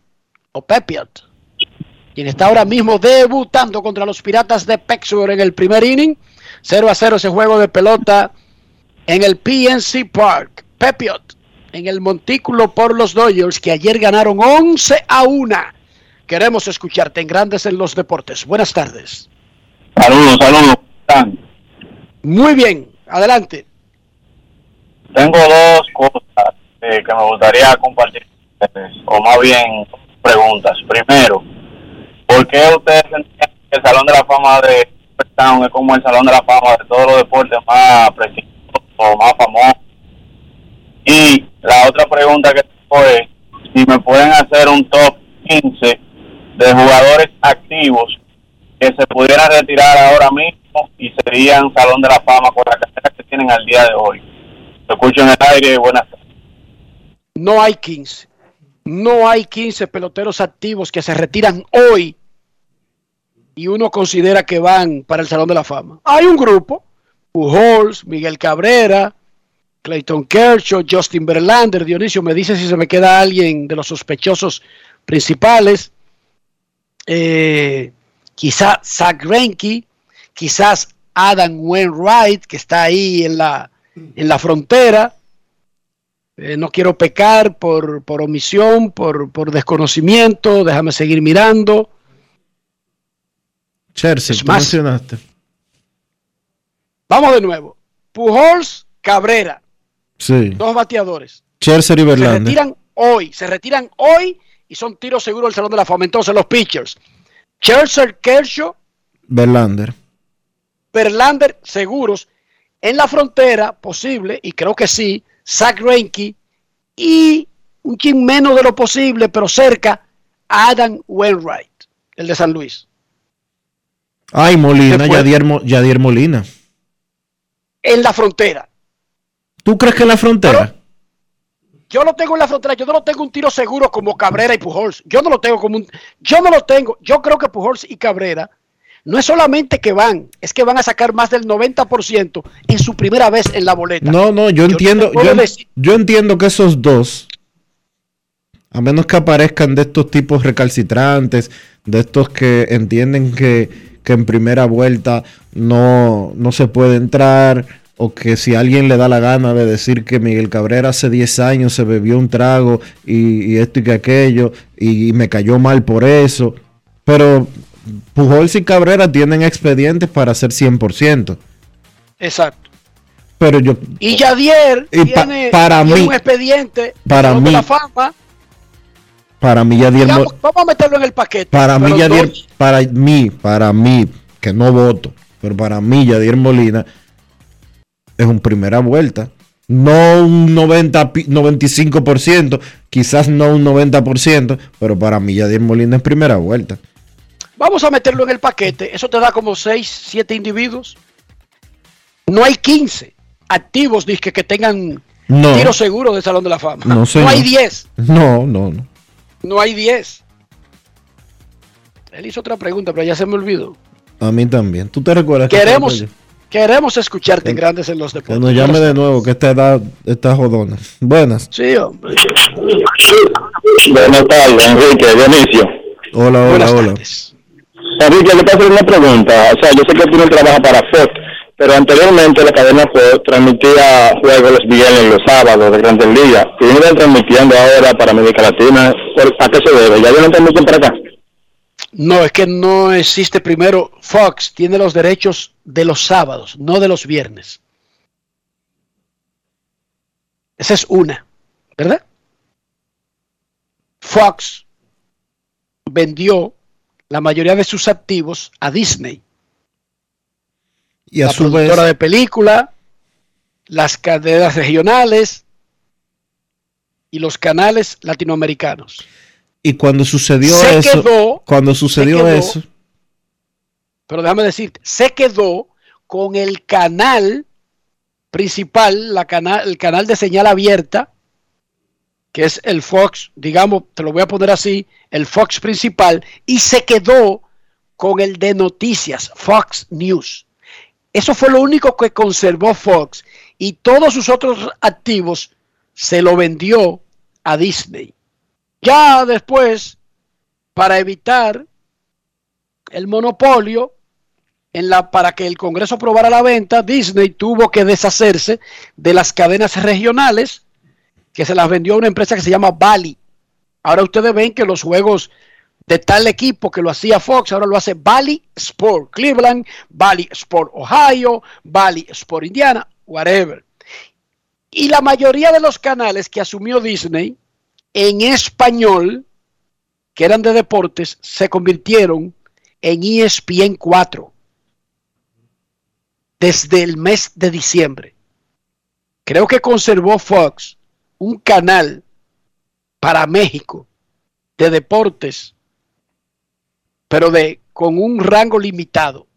o Pepiot, quien está ahora mismo debutando contra los Piratas de Pittsburgh en el primer inning. 0 a 0 ese juego de pelota en el PNC Park. Pepiot en el montículo por los Dodgers que ayer ganaron 11 a 1. Queremos escucharte en Grandes en los Deportes. Buenas tardes. Saludos, saludos. Muy bien, adelante. Tengo dos cosas eh, que me gustaría compartir, con ustedes, o más bien preguntas. Primero, ¿por qué ustedes entienden que el Salón de la Fama de Town es como el Salón de la Fama de todos los deportes más prestigiosos o más famosos? Y la otra pregunta que tengo es si me pueden hacer un top 15 de jugadores activos que se pudieran retirar ahora mismo y serían Salón de la Fama con la carrera que tienen al día de hoy. Lo escucho en el aire, buenas tardes. No hay 15. No hay 15 peloteros activos que se retiran hoy y uno considera que van para el Salón de la Fama. Hay un grupo, Pujols, Miguel Cabrera, Clayton Kershaw, Justin Verlander, Dionisio, me dice si se me queda alguien de los sospechosos principales. Eh, quizás Zach Greinke, quizás Adam Wainwright, que está ahí en la, en la frontera. Eh, no quiero pecar por, por omisión, por, por desconocimiento, déjame seguir mirando. Chelsea, más. mencionaste. Vamos de nuevo. Pujols, Cabrera, Sí. dos bateadores. Chelsea y Se Verlander. retiran hoy, se retiran hoy y son tiros seguros del Salón de la Fama. Entonces los pitchers, Chelsea, Kershaw, Verlander. Verlander seguros. En la frontera, posible, y creo que sí, Zach Greinke y un chin menos de lo posible, pero cerca, Adam Wainwright, el de San Luis. Ay, Molina. Yadier, Yadier Molina. En la frontera. ¿Tú crees que en la frontera? Yo lo tengo en la frontera, yo no lo tengo un tiro seguro como Cabrera y Pujols. Yo no lo tengo como un. Yo no lo tengo. Yo creo que Pujols y Cabrera no es solamente que van, es que van a sacar más del 90% en su primera vez en la boleta. No, no, yo entiendo, yo, yo entiendo que esos dos, a menos que aparezcan de estos tipos recalcitrantes, de estos que entienden que, que en primera vuelta no, no se puede entrar, o que si alguien le da la gana de decir que Miguel Cabrera hace 10 años se bebió un trago y, y esto y que aquello, y, me cayó mal por eso, pero Pujols y Cabrera tienen expedientes para hacer 100%. Exacto. Pero yo, Y Yadier Y pa- tiene, para tiene mí- un expediente para mí- la fama. para mí Yadier Mo- Digamos, vamos a meterlo en el paquete. Para mí, Yadier, para mí, para mí, que no voto, pero para mí, Yadier Molina es un primera vuelta. No un 90, pi- 95%, quizás no un 90%, pero para mí, Yadier Molina es primera vuelta. Vamos a meterlo en el paquete. Eso te da como 6, 7 individuos. No hay 15 activos disque, que tengan No. tiro seguro del Salón de la Fama. No, señor. hay 10. No, no, no. No hay 10. Él hizo otra pregunta, pero ya se me olvidó. A mí también. ¿Tú te recuerdas? que Queremos, te- queremos escucharte en Grandes en los Que Deportes. nos llame de nuevo, que esta edad está jodona. Buenas. Sí, hombre. Buenas tardes, Enrique, Dionisio. Hola, hola, Buenas hola. tardes. Enrique, le paso una pregunta. O sea, yo sé que tú no trabajas para Fox, pero anteriormente la cadena Fox transmitía juegos los viernes y los sábados de Grandes Ligas. Y vienen transmitiendo ahora para América Latina. ¿Por- ¿A qué se debe? ¿Ya no transmiten para acá? No, es que no existe primero. Fox tiene los derechos de los sábados, no de los viernes. Esa es una, ¿verdad? Fox vendió la mayoría de sus activos a Disney, Y a la su productora vez, de película, las cadenas regionales y los canales latinoamericanos. y cuando sucedió Se eso, quedó- cuando sucedió quedó- eso, Pero déjame decirte, se quedó con el canal principal, la el canal de señal abierta, que es el Fox, digamos, te lo voy a poner así, el Fox principal, y se quedó con el de noticias, Fox News. Eso fue lo único que conservó Fox y todos sus otros activos se lo vendió a Disney. Ya después, para evitar el monopolio, en la, para que el Congreso aprobara la venta, Disney tuvo que deshacerse de las cadenas regionales que se las vendió a una empresa que se llama Bali. Ahora ustedes ven que los juegos de tal equipo que lo hacía Fox, ahora lo hace Bali Sport Cleveland, Bali Sport Ohio, Bali Sport Indiana, whatever. Y la mayoría de los canales que asumió Disney en español, que eran de deportes, se convirtieron en ESPN 4 desde el mes de diciembre. Creo que conservó Fox un canal para México de deportes, pero de con un rango limitado.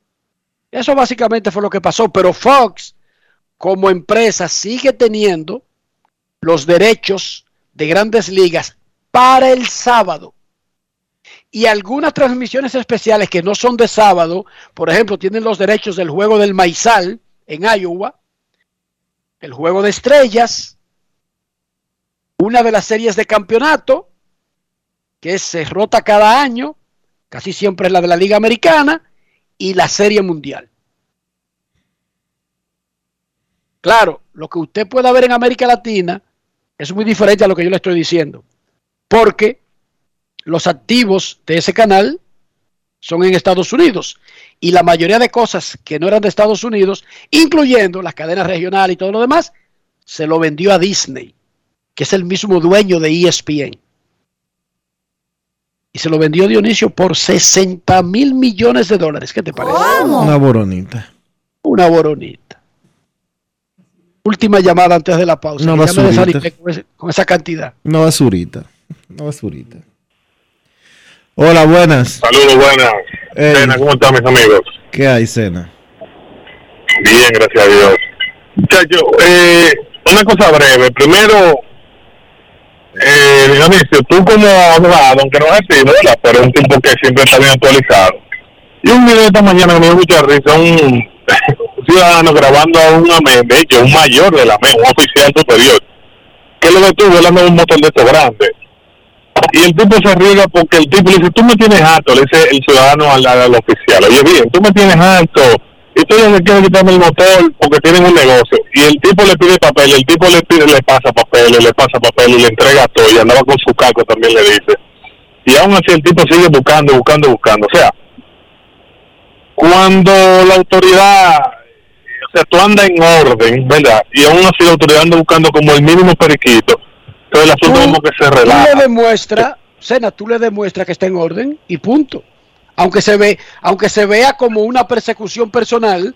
Eso básicamente fue lo que pasó, pero Fox como empresa sigue teniendo los derechos de grandes ligas para el sábado. Y algunas transmisiones especiales que no son de sábado, por ejemplo, tienen los derechos del juego del maizal en Iowa, el juego de estrellas, una de las series de campeonato, que se rota cada año, casi siempre es la de la Liga Americana, y la Serie Mundial. Claro, lo que usted pueda ver en América Latina es muy diferente a lo que yo le estoy diciendo, porque los activos de ese canal son en Estados Unidos y la mayoría de cosas que no eran de Estados Unidos, incluyendo las cadenas regionales y todo lo demás, se lo vendió a Disney, que es el mismo dueño de ESPN. Y se lo vendió Dionisio por 60 mil millones de dólares. ¿Qué te parece? Una boronita. Una boronita. Última llamada antes de la pausa. Una ya me basurita. ese- con esa cantidad. Una basurita. Una basurita. Hola, buenas. Saludos, buenas. Cena, ¿cómo están mis amigos? ¿Qué hay, Cena? Bien, gracias a Dios. Muchachos, eh, una cosa breve. Primero, eh, Dionisio, tú como abogado, aunque no es así, ¿verdad? Pero un tipo que siempre está bien actualizado. Y un video esta mañana que me dio mucha risa, un ciudadano grabando a un AME, un mayor de la AME, un oficial superior, que lo detuvo hablando de un motor de estos grande. Y el tipo se riega porque el tipo le dice, tú me tienes alto, le dice el ciudadano al, al oficial, oye bien, tú me tienes alto, y tú le quieres quitarme el motor porque tienen un negocio. Y el tipo le pide papel, el tipo le pide, le pasa papel, le pasa papel, y le entrega todo, y andaba con su caco también le dice. Y aún así el tipo sigue buscando, buscando, buscando. O sea, cuando la autoridad, o sea, tú andas en orden, ¿verdad? Y aún así la autoridad anda buscando como el mínimo periquito. Entonces el asunto como que se Tú le demuestras, Sena, tú le demuestras que está en orden y punto. Aunque se ve, aunque se vea como una persecución personal,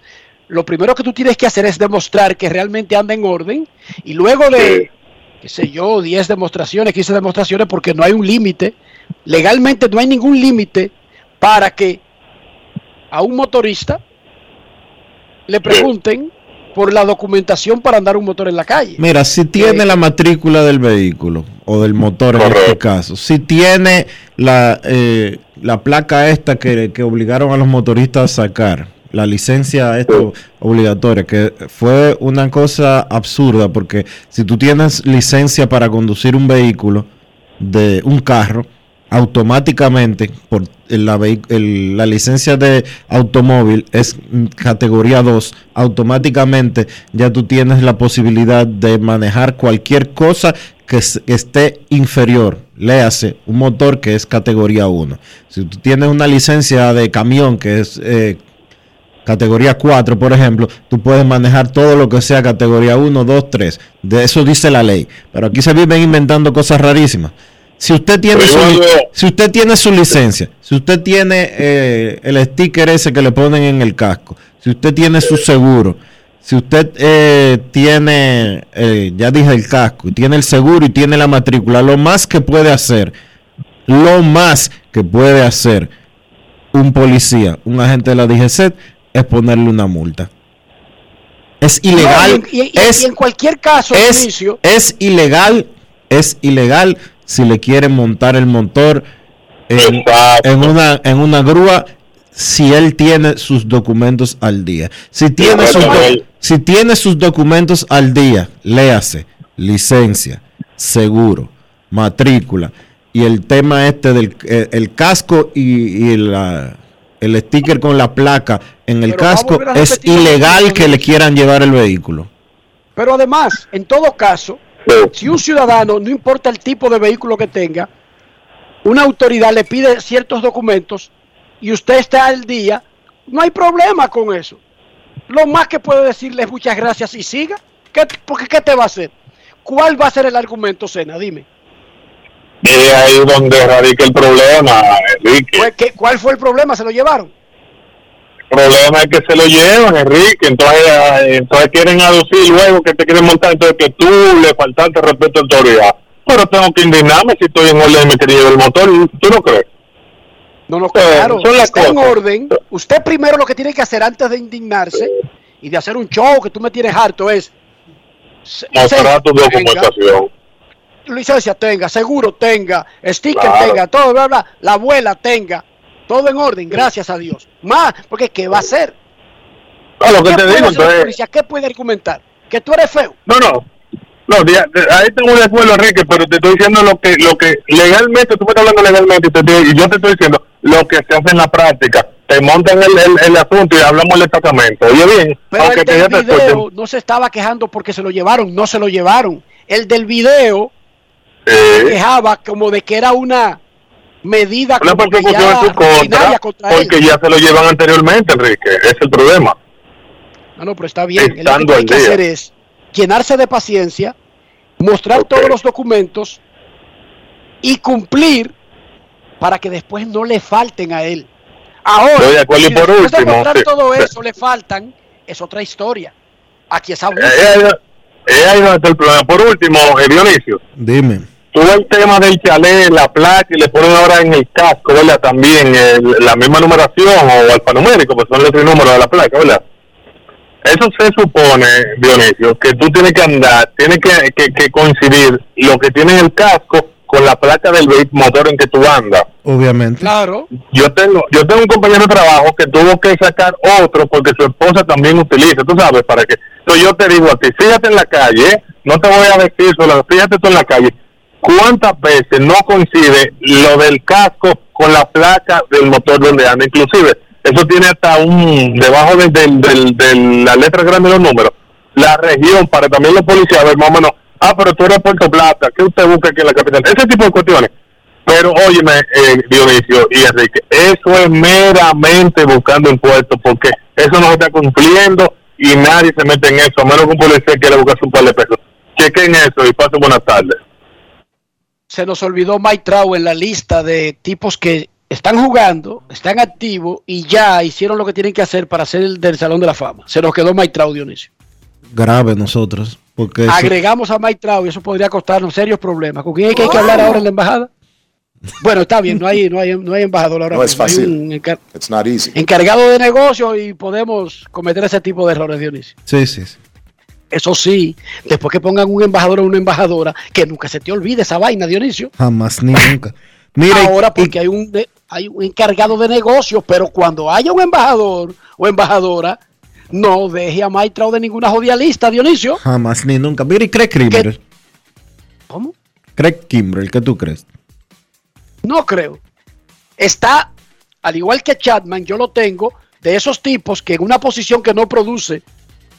lo primero que tú tienes que hacer es demostrar que realmente anda en orden y luego de, qué sé yo, 10 demostraciones, 15 demostraciones, porque no hay un límite, legalmente no hay ningún límite para que a un motorista le pregunten por la documentación para andar un motor en la calle. Mira, si tiene la matrícula del vehículo o del motor en este caso, si tiene la, eh, la placa esta que, que obligaron a los motoristas a sacar, la licencia esta obligatoria, que fue una cosa absurda porque si tú tienes licencia para conducir un vehículo de un carro, automáticamente por la, licencia de automóvil es categoría 2, automáticamente ya tú tienes la posibilidad de manejar cualquier cosa que esté inferior, léase un motor que es categoría 1. Si tú tienes una licencia de camión que es eh, categoría 4, por ejemplo, tú puedes manejar todo lo que sea categoría 1, 2, 3. De eso dice la ley. Pero aquí se viven inventando cosas rarísimas. Si usted tiene, su, si usted tiene su licencia, si usted tiene eh, el sticker ese que le ponen en el casco, si usted tiene su seguro, si usted eh, tiene, eh, ya dije el casco, y tiene el seguro y tiene la matrícula, lo más que puede hacer, lo más que puede hacer un policía, un agente de la DGCET, es ponerle una multa. Es ilegal. No, y, es, y en cualquier caso, es, es ilegal. Es ilegal si le quieren montar el motor en, en una, en una grúa si él tiene sus documentos al día. Si tiene sus, si tiene sus documentos al día, léase, licencia, seguro, matrícula y el tema este del eh, el casco y, y la- el sticker con la placa en el Pero casco, es ilegal que que le quieran llevar el vehículo. Pero además, en todo caso, si un ciudadano, no importa el tipo de vehículo que tenga, una autoridad le pide ciertos documentos y usted está al día, no hay problema con eso. Lo más que puede decirle es muchas gracias y siga. ¿Qué, porque ¿qué te va a hacer? ¿Cuál va a ser el argumento, Sena? Dime. Y es ahí donde radica el problema, Enrique. ¿Cuál- qué- ¿Cuál fue el problema? ¿Se lo llevaron? El problema es que se lo llevan, Enrique. Entonces, eh, entonces quieren aducir luego que te quieren montar, entonces que tú le faltaste respeto a la autoridad. Pero tengo que indignarme si estoy en orden y me quería llevar el motor. ¿Tú no crees? No, no, Eh, claro. son las está en orden. Usted primero lo que tiene que hacer antes de indignarse y de hacer un show que tú me tienes harto es Mostrar tu documentación. licencia tenga, seguro tenga, sticker Claro. tenga, todo, bla, bla, la abuela tenga, todo en orden, gracias a Dios. Más, porque ¿qué va a hacer? No, lo que ¿Qué te digo, entonces. policía? ¿Qué puede argumentar? Que tú eres feo. No, no. No, de- ahí tengo de acuerdo, Enrique, pero te estoy diciendo lo que, lo que legalmente, tú me estás hablando legalmente y, te estoy- y yo te estoy diciendo lo que se hace en la práctica. Te montan el, el, el asunto y hablamos del tratamiento. Oye, bien, Pero aunque el te del después, video no se estaba quejando porque se lo llevaron, no se lo llevaron. El del video eh, quejaba como de que era una medida una como que persecución ya en su rutinaria contra, contra él. porque ya se lo llevan anteriormente, Enrique. Ese es el problema. No, no, pero está bien. Lo que al que día. hacer es llenarse de paciencia, mostrar todos los documentos y cumplir para que después no le falten a él. Ahora, Estoy de acuerdo, y si por después de último, mostrar sí. todo eso le faltan, es otra historia. Aquí es abuso. Eh, eh, eh, ahí está el problema. Por último, Dionisio, Dime. Tú el tema del chalet, la placa y le ponen ahora en el casco, ¿verdad? También el- la misma numeración o alfanumérico, pues son los tres números de la placa, ¿verdad? Eso se supone, Dionisio, que tú tienes que andar, tiene que, que, que coincidir lo que tiene en el casco con la placa del motor en que tú andas. Obviamente. Claro. Yo tengo, yo tengo un compañero de trabajo que tuvo que sacar otro porque su esposa también utiliza, tú sabes, para que. Entonces yo te digo a ti, fíjate en la calle, ¿eh? no te voy a decir solo, fíjate tú en la calle, ¿cuántas veces no coincide lo del casco con la placa del motor donde anda? Inclusive, eso tiene hasta un, debajo de, del- del- de la letra grande de los números, la región, para también los policías ver más o menos, ah, pero tú eres Puerto Plata, ¿qué usted busca aquí en la capital? Ese tipo de cuestiones. Pero óyeme, eh, Dionisio y Enrique, eso es meramente buscando impuestos, porque eso no se está cumpliendo y nadie se mete en eso, a menos que un policía quiera buscar un par de pesos. Chequen eso y pasen buenas tardes. Se nos olvidó Mike Trout en la lista de tipos que están jugando, están activos y ya hicieron lo que tienen que hacer para ser el del Salón de la Fama. Se nos quedó Mike Trout, Dionisio. Grave nosotros. Porque eso- Agregamos a Mike Trout y eso podría costarnos serios problemas. ¿Con quién que hay que hablar ahora en la embajada? Bueno, está bien, no hay, no hay, no hay embajador ahora. No es. Hay fácil. un encar- It's not easy. encargado de negocio y podemos cometer ese tipo de errores, Dionisio. Sí, sí, sí. Eso sí, después que pongan un embajador o una embajadora, que nunca se te olvide esa vaina, Dionisio. Jamás ni nunca. Mira, Ahora porque hay un de- hay un encargado de negocios, pero cuando haya un embajador o embajadora, no deje a Trout de ninguna jodida lista, Dionisio. jamás ni nunca. Mira, y Craig Kimbrell. ¿Cómo? Craig Kimbrell, ¿qué tú crees? No creo. Está, al igual que Chapman, yo lo tengo, de esos tipos que en una posición que no produce,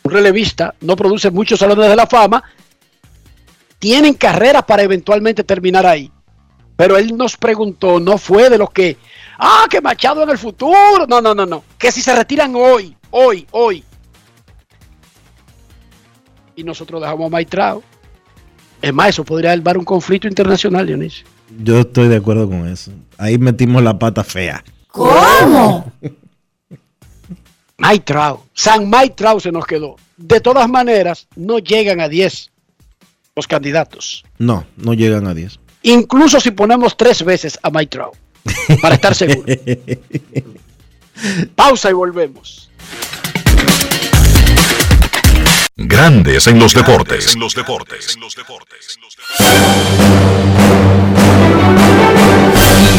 un relevista, no produce muchos salones de la fama, tienen carreras para eventualmente terminar ahí. Pero él nos preguntó, no fue de los que, ah, que Machado en el futuro. No, no, no, no. Que si se retiran hoy, hoy, hoy. Y nosotros dejamos a Trout. Es más, eso podría salvar un conflicto internacional, Dionisio. Yo estoy de acuerdo con eso. Ahí metimos la pata fea. ¿Cómo? Mike Trout. San Mike Trout se nos quedó. De todas maneras, no llegan a 10 los candidatos. No, no llegan a 10. Incluso si ponemos tres veces a Mike Trout. Para estar seguro. Pausa y volvemos. Grandes en los deportes. En los deportes.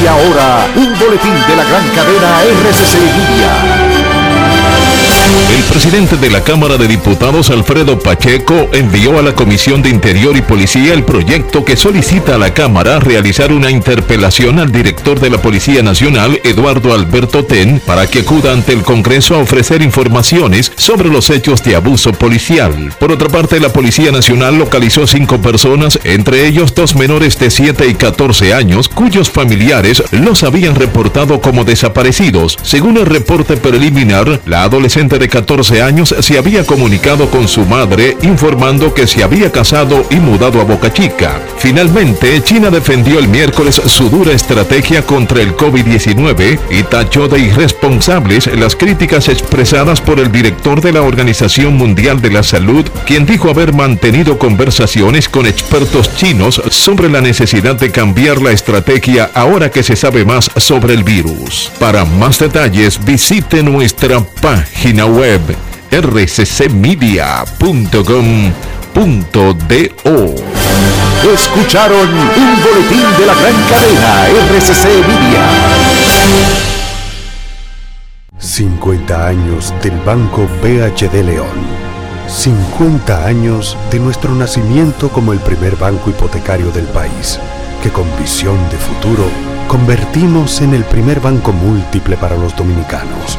Y ahora, un boletín de la gran cadena RCC Media. El presidente de la Cámara de Diputados, Alfredo Pacheco, envió a la Comisión de Interior y Policía el proyecto que solicita a la Cámara realizar una interpelación al director de la Policía Nacional, Eduardo Alberto Ten, para que acuda ante el Congreso a ofrecer informaciones sobre los hechos de abuso policial. Por otra parte, la Policía Nacional localizó cinco personas, entre ellos dos menores de 7 y 14 años, cuyos familiares los habían reportado como desaparecidos. Según el reporte preliminar, la adolescente de 14 años se había comunicado con su madre informando que se había casado y mudado a Boca Chica. Finalmente, China defendió el miércoles su dura estrategia contra el COVID-19 y tachó de irresponsables las críticas expresadas por el director de la Organización Mundial de la Salud, quien dijo haber mantenido conversaciones con expertos chinos sobre la necesidad de cambiar la estrategia ahora que se sabe más sobre el virus. Para más detalles, visite nuestra página web rccmedia.com.do. Escucharon un boletín de la gran cadena RCC Media. 50 años del Banco BHD León. 50 años de nuestro nacimiento como el primer banco hipotecario del país, que con visión de futuro convertimos en el primer banco múltiple para los dominicanos.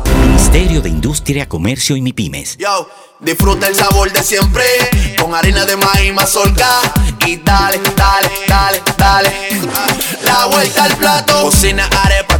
Ministerio de Industria, Comercio y MIPIMES. Yo, disfruta el sabor de siempre con harina de maíz mazorca y dale, dale, dale, dale. La vuelta al plato, cocina arepa,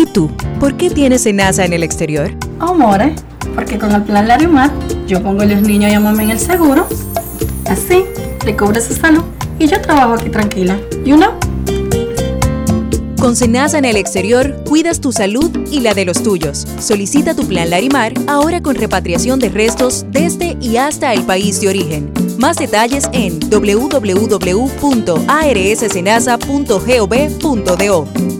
¿Y tú? ¿Por qué tienes enaza en el exterior? Amore, porque con el plan Larimar yo pongo a los niños y a mamá en el seguro. Así, le cubro su salud y yo trabajo aquí tranquila. ¿Y uno? Con Senasa en el exterior, cuidas tu salud y la de los tuyos. Solicita tu plan Larimar ahora con repatriación de restos desde y hasta el país de origen. Más detalles en www.arssenasa.gov.do.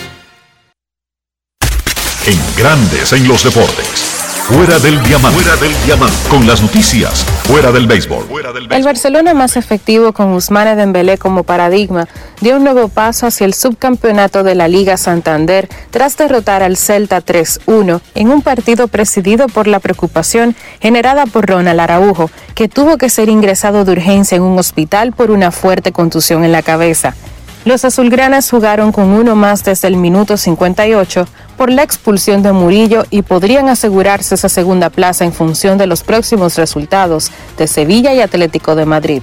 En Grandes en los Deportes. Fuera del diamante. Fuera del diamante. Con las noticias. Fuera del béisbol. El Barcelona más efectivo con Ousmane Dembélé como paradigma dio un nuevo paso hacia el subcampeonato de la Liga Santander tras derrotar al Celta 3-1 en un partido presidido por la preocupación generada por Ronald Araujo, que tuvo que ser ingresado de urgencia en un hospital por una fuerte contusión en la cabeza. Los azulgranas jugaron con uno más desde el minuto 58 por la expulsión de Murillo y podrían asegurarse esa segunda plaza en función de los próximos resultados de Sevilla y Atlético de Madrid.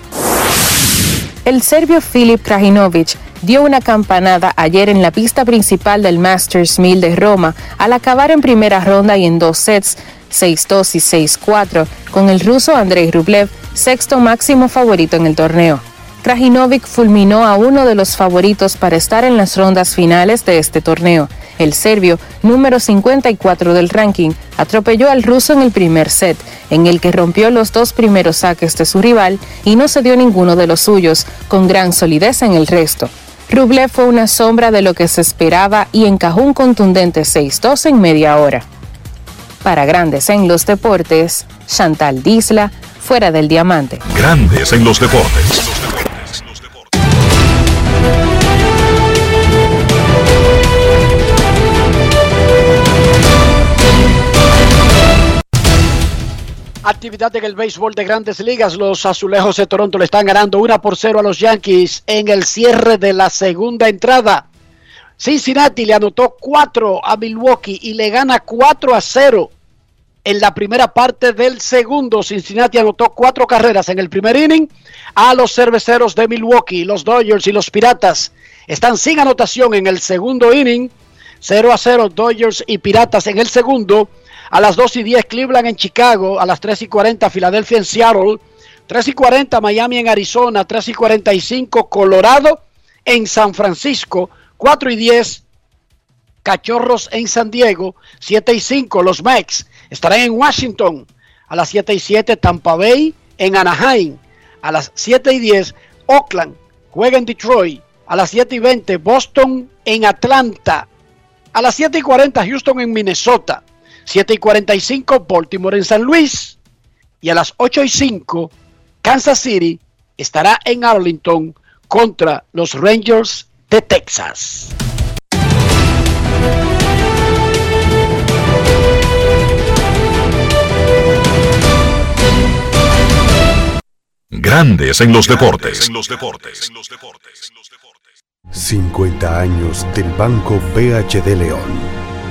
El serbio Filip Krajinovic dio una campanada ayer en la pista principal del Masters 1000 de Roma al acabar en primera ronda y en dos sets, 6-2 y 6-4, con el ruso Andrei Rublev sexto máximo favorito en el torneo. Krajinovic fulminó a uno de los favoritos para estar en las rondas finales de este torneo. El serbio, número 54 del ranking, atropelló al ruso en el primer set, en el que rompió los dos primeros saques de su rival y no se dio ninguno de los suyos, con gran solidez en el resto. Rublev fue una sombra de lo que se esperaba y encajó un contundente 6-2 en media hora. Para Grandes en los Deportes, Chantal Disla, fuera del diamante. Grandes en los deportes. Actividad en el béisbol de grandes ligas. Los azulejos de Toronto le están ganando 1 por 0 a los Yankees en el cierre de la segunda entrada. Cincinnati le anotó 4 a Milwaukee y le gana 4 a 0 en la primera parte del segundo. Cincinnati anotó cuatro carreras en el primer inning a los cerveceros de Milwaukee. Los Dodgers y los Piratas están sin anotación en el segundo inning. 0 a 0 Dodgers y Piratas en el segundo. A las 2 y 10 Cleveland en Chicago. A las 3 y 40 Filadelfia en Seattle. 3 y 40 Miami en Arizona. 3 y 45 Colorado en San Francisco. 4 y 10 Cachorros en San Diego. 7 y 5 los Mex estarán en Washington. A las 7 y 7 Tampa Bay en Anaheim. A las 7 y 10 Oakland juega en Detroit. A las 7 y 20 Boston en Atlanta. A las 7 y 40 Houston en Minnesota. 7 y 45 Baltimore en San Luis. Y a las 8 y 5 Kansas City estará en Arlington contra los Rangers de Texas. Grandes en los deportes. 50 años del Banco BHD León.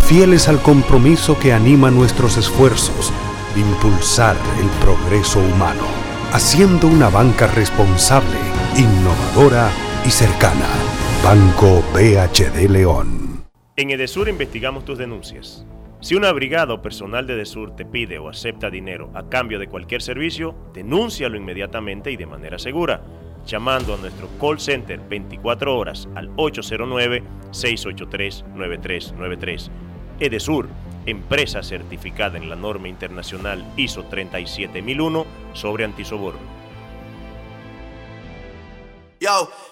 fieles al compromiso que anima nuestros esfuerzos de impulsar el progreso humano, haciendo una banca responsable, innovadora y cercana. Banco BHD León. En Edesur investigamos tus denuncias. Si una brigada o personal de Edesur te pide o acepta dinero a cambio de cualquier servicio, denúncialo inmediatamente y de manera segura, llamando a nuestro call center 24 horas al 809-683-9393. Edesur, empresa certificada en la norma internacional ISO 37001 sobre antisoborno.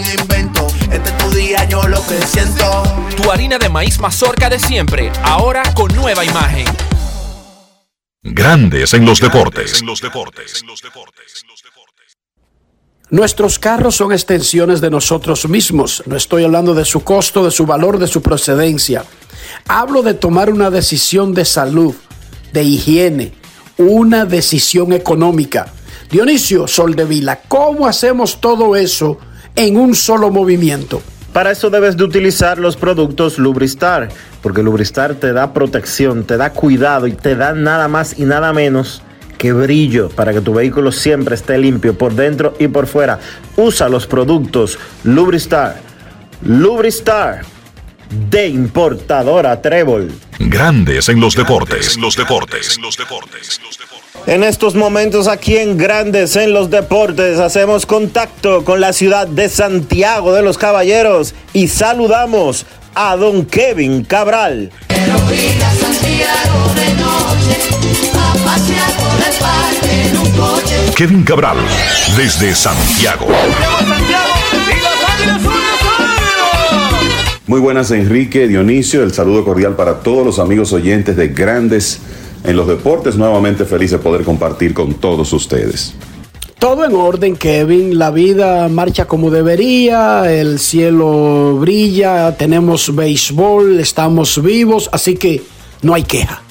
invento. Este es tu día, yo lo que siento. Tu harina de maíz mazorca de siempre, ahora con nueva imagen. Grandes en los deportes. Nuestros carros son extensiones de nosotros mismos. No estoy hablando de su costo, de su valor, de su procedencia. Hablo de tomar una decisión de salud, de higiene, una decisión económica. Dionisio Soldevila, ¿cómo hacemos todo eso en un solo movimiento? Para eso debes de utilizar los productos Lubristar, porque Lubristar te da protección, te da cuidado y te da nada más y nada menos que brillo para que tu vehículo siempre esté limpio por dentro y por fuera. Usa los productos Lubristar. Lubristar de importadora Trébol. Grandes en los deportes. En los deportes. En los deportes. En estos momentos aquí en Grandes en los Deportes hacemos contacto con la ciudad de Santiago de los Caballeros y saludamos a don Kevin Cabral. Kevin Cabral, desde Santiago. Muy buenas Enrique, Dionisio, el saludo cordial para todos los amigos oyentes de Grandes en los Deportes. Nuevamente feliz de poder compartir con todos ustedes. Todo en orden, Kevin. La vida marcha como debería, el cielo brilla, tenemos béisbol, estamos vivos, así que no hay queja.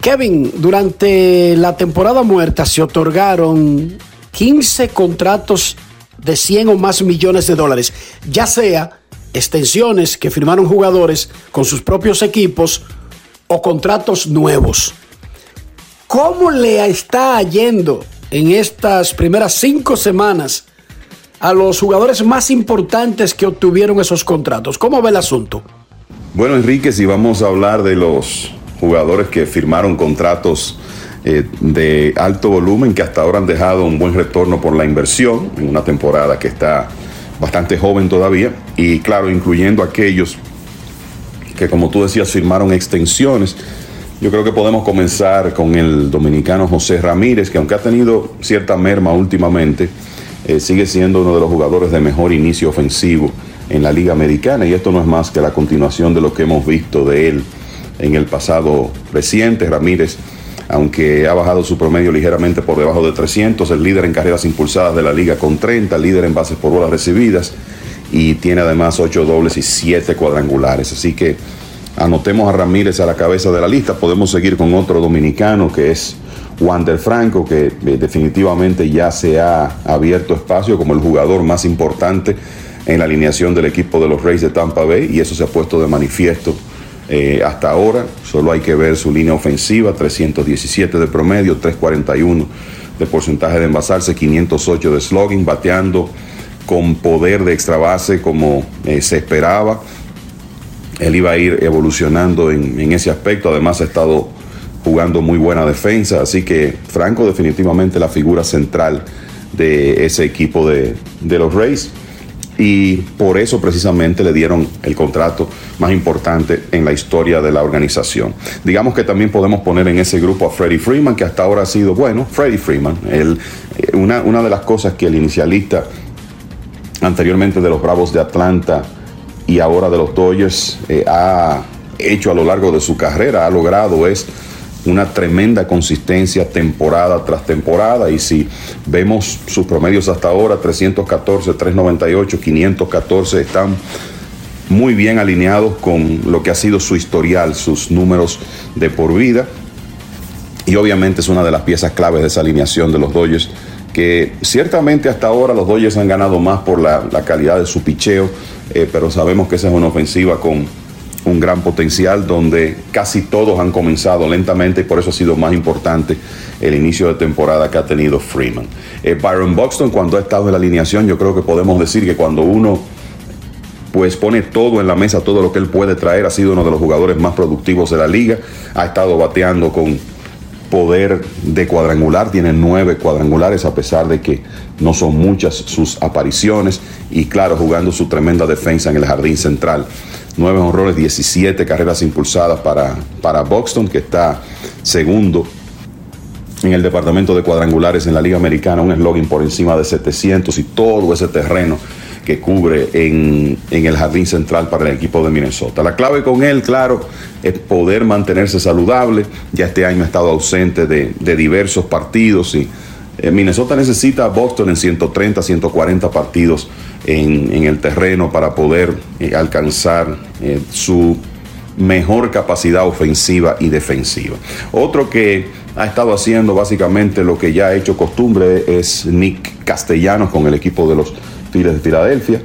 Kevin, durante la temporada muerta se otorgaron 15 contratos de 100 o más millones de dólares, ya sea extensiones que firmaron jugadores con sus propios equipos o contratos nuevos. ¿Cómo le está yendo en estas primeras cinco semanas a los jugadores más importantes que obtuvieron esos contratos? ¿Cómo ve el asunto? Bueno, Enrique, si vamos a hablar de los jugadores que firmaron contratos eh, de alto volumen que hasta ahora han dejado un buen retorno por la inversión en una temporada que está bastante joven todavía y claro, incluyendo aquellos que como tú decías firmaron extensiones. Yo creo que podemos comenzar con el dominicano José Ramírez, que aunque ha tenido cierta merma últimamente, eh, sigue siendo uno de los jugadores de mejor inicio ofensivo en la Liga Americana y esto no es más que la continuación de lo que hemos visto de él en el pasado reciente. Ramírez, aunque ha bajado su promedio ligeramente por debajo de 300, el líder en carreras impulsadas de la liga con 30, líder en bases por bolas recibidas y tiene además 8 dobles y 7 cuadrangulares. Así que anotemos a Ramírez a la cabeza de la lista. Podemos seguir con otro dominicano que es Wander Franco, que eh, definitivamente ya se ha abierto espacio como el jugador más importante en la alineación del equipo de los Reyes de Tampa Bay y eso se ha puesto de manifiesto eh, hasta ahora. Solo hay que ver su línea ofensiva, 317 de promedio, 341 de porcentaje de envasarse, 508 de slogging, bateando con poder de extra base como eh, se esperaba. Él iba a ir evolucionando en, ese aspecto, además ha estado jugando muy buena defensa, así que Franco definitivamente la figura central de ese equipo de, los Rays y por eso precisamente le dieron el contrato más importante en la historia de la organización. Digamos que también podemos poner en ese grupo a Freddie Freeman, que hasta ahora ha sido, bueno, Freddie Freeman, el, una, una de las cosas que el inicialista anteriormente de los Bravos de Atlanta y ahora de los Dodgers eh, ha hecho a lo largo de su carrera, ha logrado es una tremenda consistencia temporada tras temporada. Y si vemos sus promedios hasta ahora, 314, 398, 514 están muy bien alineados con lo que ha sido su historial, sus números de por vida. Y obviamente es una de las piezas claves de esa alineación de los Dodgers que ciertamente hasta ahora los Dodgers han ganado más por la, calidad de su picheo, eh, pero sabemos que esa es una ofensiva con un gran potencial donde casi todos han comenzado lentamente y por eso ha sido más importante el inicio de temporada que ha tenido Freeman. Eh, Byron Buxton cuando ha estado en la alineación yo creo que podemos decir que cuando uno pues pone todo en la mesa, todo lo que él puede traer, ha sido uno de los jugadores más productivos de la liga, ha estado bateando con poder de cuadrangular, tiene nueve cuadrangulares a pesar de que no son muchas sus apariciones y claro, jugando su tremenda defensa en el jardín central. Nueve honrones, 17 carreras impulsadas para, para Buxton, que está segundo en el departamento de cuadrangulares en la Liga Americana, un slogan por encima de 700 y todo ese terreno que cubre en, en, el jardín central para el equipo de Minnesota. La clave con él, claro, es poder mantenerse saludable. Ya este año ha estado ausente de, de diversos partidos y eh, Minnesota necesita a Boston en 130, 140 partidos en, en el terreno para poder eh, alcanzar eh, su mejor capacidad ofensiva y defensiva. Otro que ha estado haciendo básicamente lo que ya ha hecho costumbre es Nick Castellanos con el equipo de los De Filadelfia.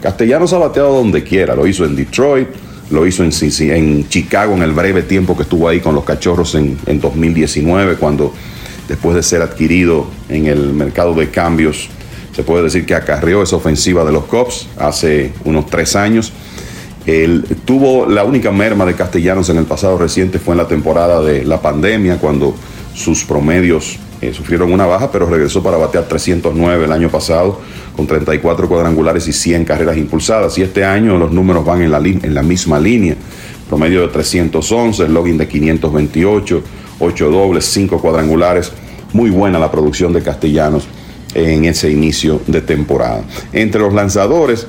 Castellanos ha bateado donde quiera, lo hizo en Detroit, lo hizo en, Chicago en el breve tiempo que estuvo ahí con los Cachorros en, en 2019, cuando después de ser adquirido en el mercado de cambios, se puede decir que acarreó esa ofensiva de los Cubs hace unos tres años. Tuvo la única merma de castellanos en el pasado reciente fue en la temporada de la pandemia, cuando sus promedios eh, sufrieron una baja, pero regresó para batear 309 el año pasado, con 34 cuadrangulares y 100 carreras impulsadas. Y este año los números van en la, misma línea. Promedio de 311, login de 528, 8 dobles, 5 cuadrangulares. Muy buena la producción de Castellanos en ese inicio de temporada. Entre los lanzadores,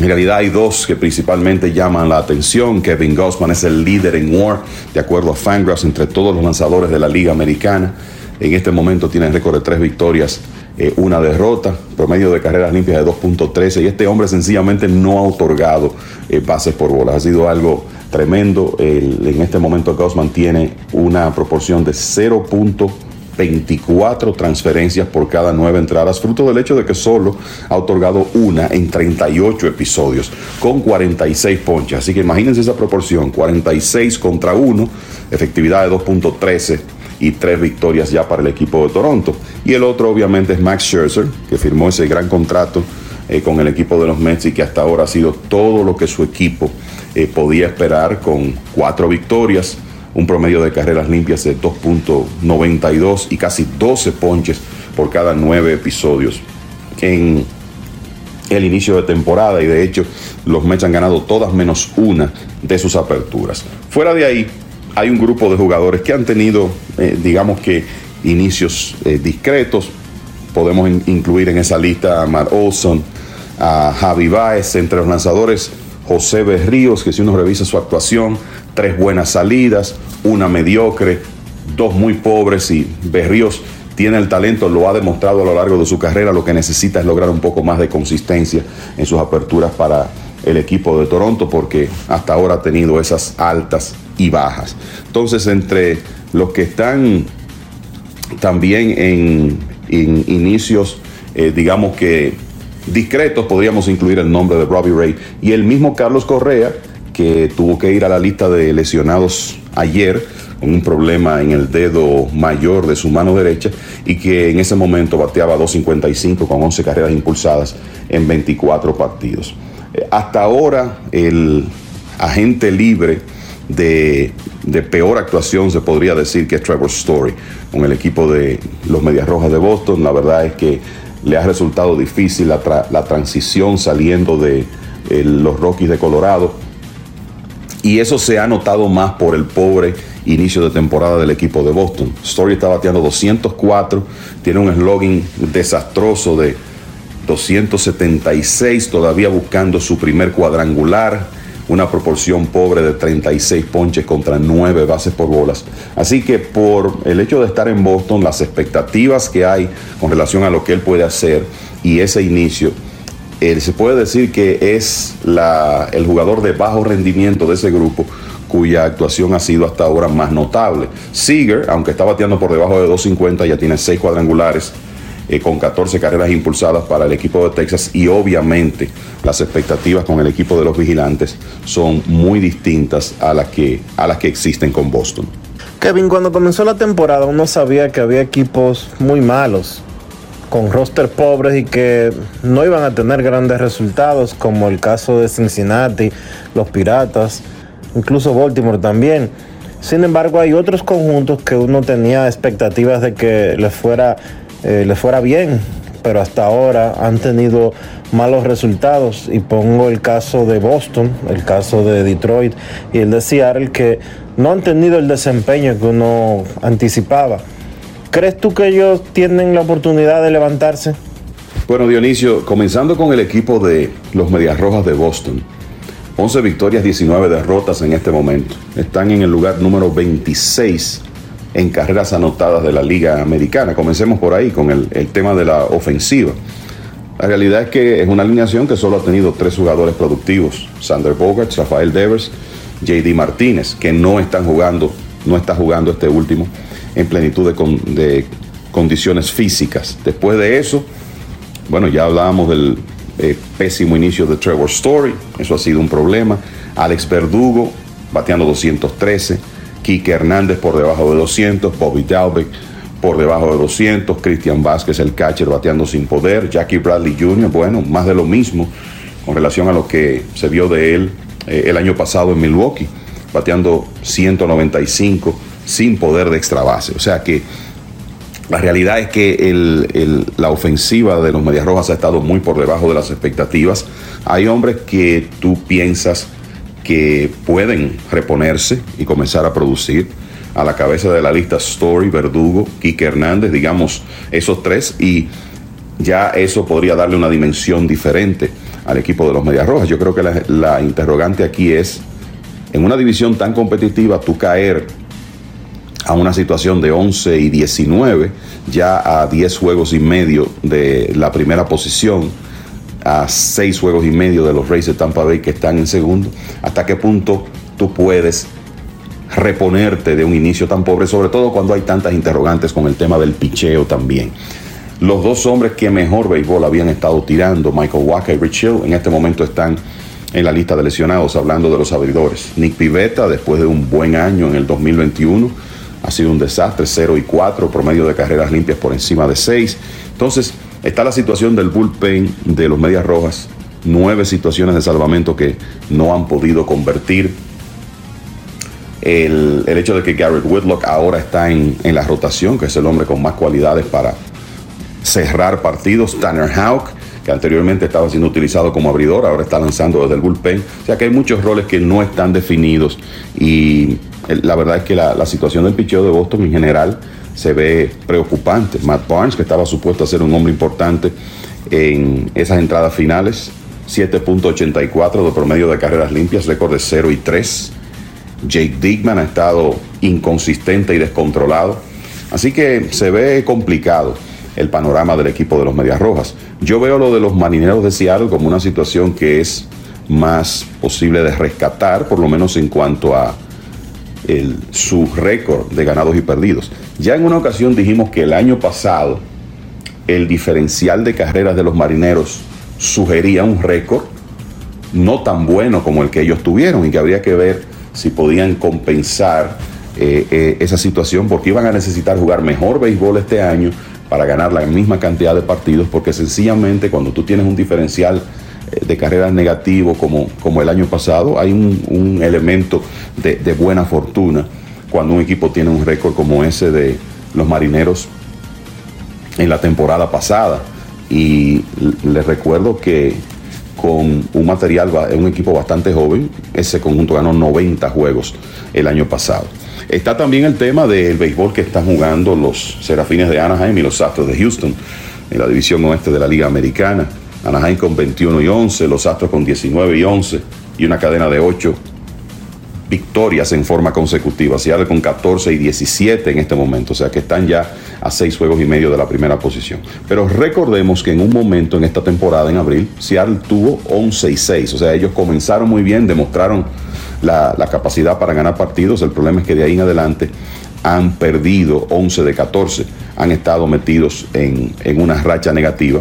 en realidad hay dos que principalmente llaman la atención. Kevin Gossman es el líder en WAR, de acuerdo a Fangraphs, entre todos los lanzadores de la Liga Americana. En este momento tiene récord de tres victorias, eh, una derrota, promedio de carreras limpias de 2.13 y este hombre sencillamente no ha otorgado eh, bases por bolas. Ha sido algo tremendo. en este momento Gossman tiene una proporción de 0.13 24 transferencias por cada nueve entradas, fruto del hecho de que solo ha otorgado una en 38 episodios, con 46 ponches. Así que imagínense esa proporción, 46 contra 1, efectividad de 2.13 y tres victorias ya para el equipo de Toronto. Y el otro obviamente es Max Scherzer, que firmó ese gran contrato eh, con el equipo de los Mets y que hasta ahora ha sido todo lo que su equipo eh, podía esperar con cuatro victorias un promedio de carreras limpias de 2.92 y casi 12 ponches por cada nueve episodios en el inicio de temporada y de hecho los Mets han ganado todas menos una de sus aperturas. Fuera de ahí hay un grupo de jugadores que han tenido eh, digamos que inicios eh, discretos. Podemos incluir en esa lista a Matt Olson, a Javi Baez, entre los lanzadores José Berríos, que si uno revisa su actuación, tres buenas salidas, una mediocre, dos muy pobres y Berríos tiene el talento, lo ha demostrado a lo largo de su carrera, lo que necesita es lograr un poco más de consistencia en sus aperturas para el equipo de Toronto porque hasta ahora ha tenido esas altas y bajas. Entonces, entre los que están también en, inicios, eh, digamos que discretos, podríamos incluir el nombre de Robbie Ray y el mismo Carlos Correa, que tuvo que ir a la lista de lesionados ayer con un problema en el dedo mayor de su mano derecha y que en ese momento bateaba 2.55 con 11 carreras impulsadas en 24 partidos. Hasta ahora el agente libre de, peor actuación se podría decir que es Trevor Story con el equipo de los Medias Rojas de Boston. La verdad es que le ha resultado difícil la, transición saliendo de eh, los Rockies de Colorado y eso se ha notado más por el pobre inicio de temporada del equipo de Boston. Story está bateando 204, tiene un slogan desastroso de 276, todavía buscando su primer cuadrangular, una proporción pobre de 36 ponches contra 9 bases por bolas. Así que por el hecho de estar en Boston, las expectativas que hay con relación a lo que él puede hacer y ese inicio, se puede decir que es el jugador de bajo rendimiento de ese grupo cuya actuación ha sido hasta ahora más notable. Seager, aunque está bateando por debajo de 2.50, ya tiene 6 cuadrangulares eh, con 14 carreras impulsadas para el equipo de Texas y obviamente las expectativas con el equipo de los vigilantes son muy distintas a las que, a las que existen con Boston. Kevin, cuando comenzó la temporada uno sabía que había equipos muy malos con roster pobres y que no iban a tener grandes resultados, como el caso de Cincinnati, los Piratas, incluso Baltimore también. Sin embargo, hay otros conjuntos que uno tenía expectativas de que les fuera, eh, fuera bien, pero hasta ahora han tenido malos resultados. Y pongo el caso de Boston, el caso de Detroit y el de Seattle, que no han tenido el desempeño que uno anticipaba. ¿Crees tú que ellos tienen la oportunidad de levantarse? Bueno, Dionisio, comenzando con el equipo de los Medias Rojas de Boston. 11 victorias, 19 derrotas en este momento. Están en el lugar número 26 en carreras anotadas de la Liga Americana. Comencemos por ahí con el, tema de la ofensiva. La realidad es que es una alineación que solo ha tenido tres jugadores productivos: Sander Bogarts, Rafael Devers, JD Martínez, que no están jugando, no está jugando este último en plenitud de, condiciones físicas. Después de eso, bueno, ya hablábamos del eh, pésimo inicio de Trevor Story, eso ha sido un problema. Alex Verdugo bateando 213, Kike Hernández por debajo de 200, Bobby Dalbeck por debajo de 200, Cristian Vázquez el catcher bateando sin poder, Jackie Bradley Jr., bueno, más de lo mismo con relación a lo que se vio de él eh, el año pasado en Milwaukee, bateando 195 sin poder de extra base. O sea que la realidad es que la ofensiva de los Medias Rojas ha estado muy por debajo de las expectativas. Hay hombres que tú piensas que pueden reponerse y comenzar a producir. A la cabeza de la lista Story, Verdugo, Quique Hernández, digamos esos tres, y ya eso podría darle una dimensión diferente al equipo de los Medias Rojas. Yo creo que la, la interrogante aquí es, en una división tan competitiva, tú caer a una situación de 11 y 19, ya a 10 juegos y medio de la primera posición, a 6 juegos y medio de los Rays de Tampa Bay que están en segundo, hasta qué punto tú puedes reponerte de un inicio tan pobre, sobre todo cuando hay tantas interrogantes con el tema del picheo también. Los dos hombres que mejor béisbol habían estado tirando, Michael Walker y Rich Hill, en este momento están en la lista de lesionados, hablando de los abridores. Nick Pivetta, después de un buen año en el 2021, ha sido un desastre, 0 y 4, promedio de carreras limpias por encima de 6. Entonces, está la situación del bullpen de los Medias Rojas, nueve situaciones de salvamento que no han podido convertir. El, hecho de que Garrett Whitlock ahora está en, en la rotación, que es el hombre con más cualidades para cerrar partidos. Tanner Houck, que anteriormente estaba siendo utilizado como abridor, ahora está lanzando desde el bullpen. O sea que hay muchos roles que no están definidos y eh, la verdad es que la, situación del picheo de Boston en general se ve preocupante. Matt Barnes, que estaba supuesto a ser un hombre importante en esas entradas finales, 7.84 de promedio de carreras limpias, récord de 0 y 3. Jake Dickman ha estado inconsistente y descontrolado. Así que se ve complicado el panorama del equipo de los Medias Rojas. Yo veo lo de los marineros de Seattle como una situación que es más posible de rescatar, por lo menos en cuanto a el- su récord de ganados y perdidos. Ya en una ocasión dijimos que el año pasado el diferencial de carreras de los marineros sugería un récord no tan bueno como el que ellos tuvieron y que habría que ver si podían compensar eh, eh, esa situación porque iban a necesitar jugar mejor béisbol este año para ganar la misma cantidad de partidos porque sencillamente cuando tú tienes un diferencial eh, de carreras negativo como, como el año pasado hay un, elemento de, de buena fortuna cuando un equipo tiene un récord como ese de los marineros en la temporada pasada. Y les recuerdo que con un material, un equipo bastante joven, ese conjunto ganó 90 juegos el año pasado. Está también el tema del béisbol que están jugando los Serafines de Anaheim y los Astros de Houston en la división oeste de la Liga Americana. Anaheim con 21 y 11, los Astros con 19 y 11 y una cadena de 8 victorias en forma consecutiva. Seattle con 14 y 17 en este momento, o sea que están ya a 6 juegos y medio de la primera posición. Pero recordemos que en un momento en esta temporada, en abril, Seattle tuvo 11 y 6, o sea, ellos comenzaron muy bien, demostraron la, capacidad para ganar partidos. El problema es que de ahí en adelante han perdido 11 de 14, han estado metidos en, en una racha negativa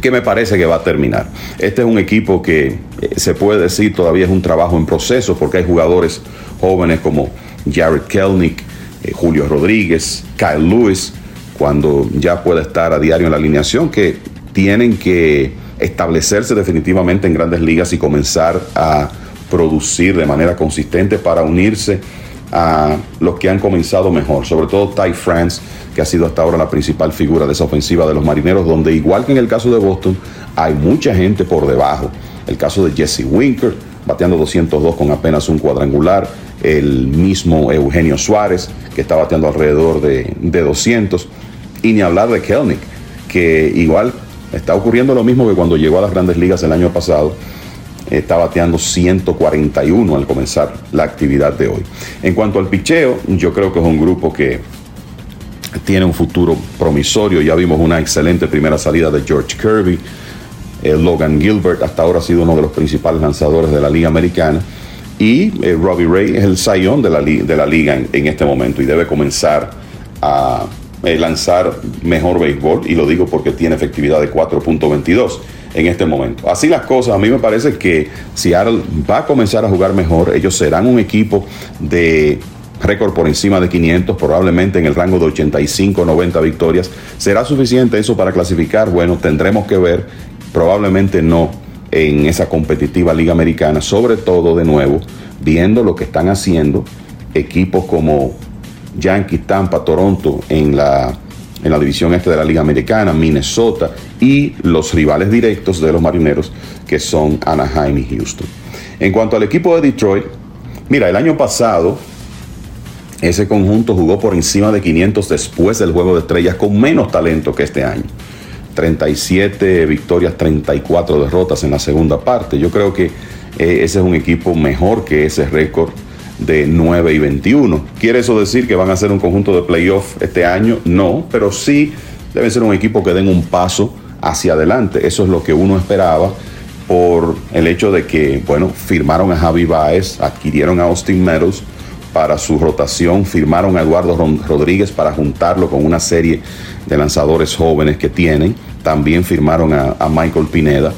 que me parece que va a terminar. Este es un equipo que eh, se puede decir todavía es un trabajo en proceso porque hay jugadores jóvenes como Jared Kelnick, eh, Julio Rodríguez, Kyle Lewis, cuando ya pueda estar a diario en la alineación, que tienen que establecerse definitivamente en grandes ligas y comenzar a producir de manera consistente para unirse a los que han comenzado mejor, sobre todo Ty France, que ha sido hasta ahora la principal figura de esa ofensiva de los marineros, donde igual que en el caso de Boston, hay mucha gente por debajo. El caso de Jesse Winker, bateando 202 con apenas un cuadrangular, el mismo Eugenio Suárez, que está bateando alrededor de, de 200, y ni hablar de Kelnick, que igual está ocurriendo lo mismo que cuando llegó a las grandes ligas el año pasado, está bateando 141 al comenzar la actividad de hoy. En cuanto al picheo, yo creo que es un grupo que tiene un futuro promisorio. Ya vimos una excelente primera salida de George Kirby. Eh, Logan Gilbert hasta ahora ha sido uno de los principales lanzadores de la Liga Americana. Y eh, Robbie Ray es el sayón de la, liga en, en este momento y debe comenzar a eh, lanzar mejor béisbol. Y lo digo porque tiene efectividad de 4.22 en este momento. Así las cosas, a mí me parece que Seattle va a comenzar a jugar mejor. Ellos serán un equipo de récord por encima de 500, probablemente en el rango de 85, 90 victorias. ¿Será suficiente eso para clasificar? Bueno, tendremos que ver. Probablemente no en esa competitiva liga americana, sobre todo de nuevo, viendo lo que están haciendo equipos como Yankees, Tampa, Toronto en la, en la división este de la liga americana, Minnesota y los rivales directos de los marineros que son Anaheim y Houston. En cuanto al equipo de Detroit, mira, el año pasado ese conjunto jugó por encima de 500 después del juego de estrellas con menos talento que este año. 37 victorias, 34 derrotas en la segunda parte. Yo creo que eh, ese es un equipo mejor que ese récord de 9 y 21. ¿Quiere eso decir que van a ser un conjunto de playoff este año? No, pero sí deben ser un equipo que den un paso hacia adelante. Eso es lo que uno esperaba por el hecho de que, bueno, firmaron a Javi Baez, adquirieron a Austin Meadows para su rotación, firmaron a Eduardo Rodríguez para juntarlo con una serie de lanzadores jóvenes que tienen, también firmaron a, Michael Pineda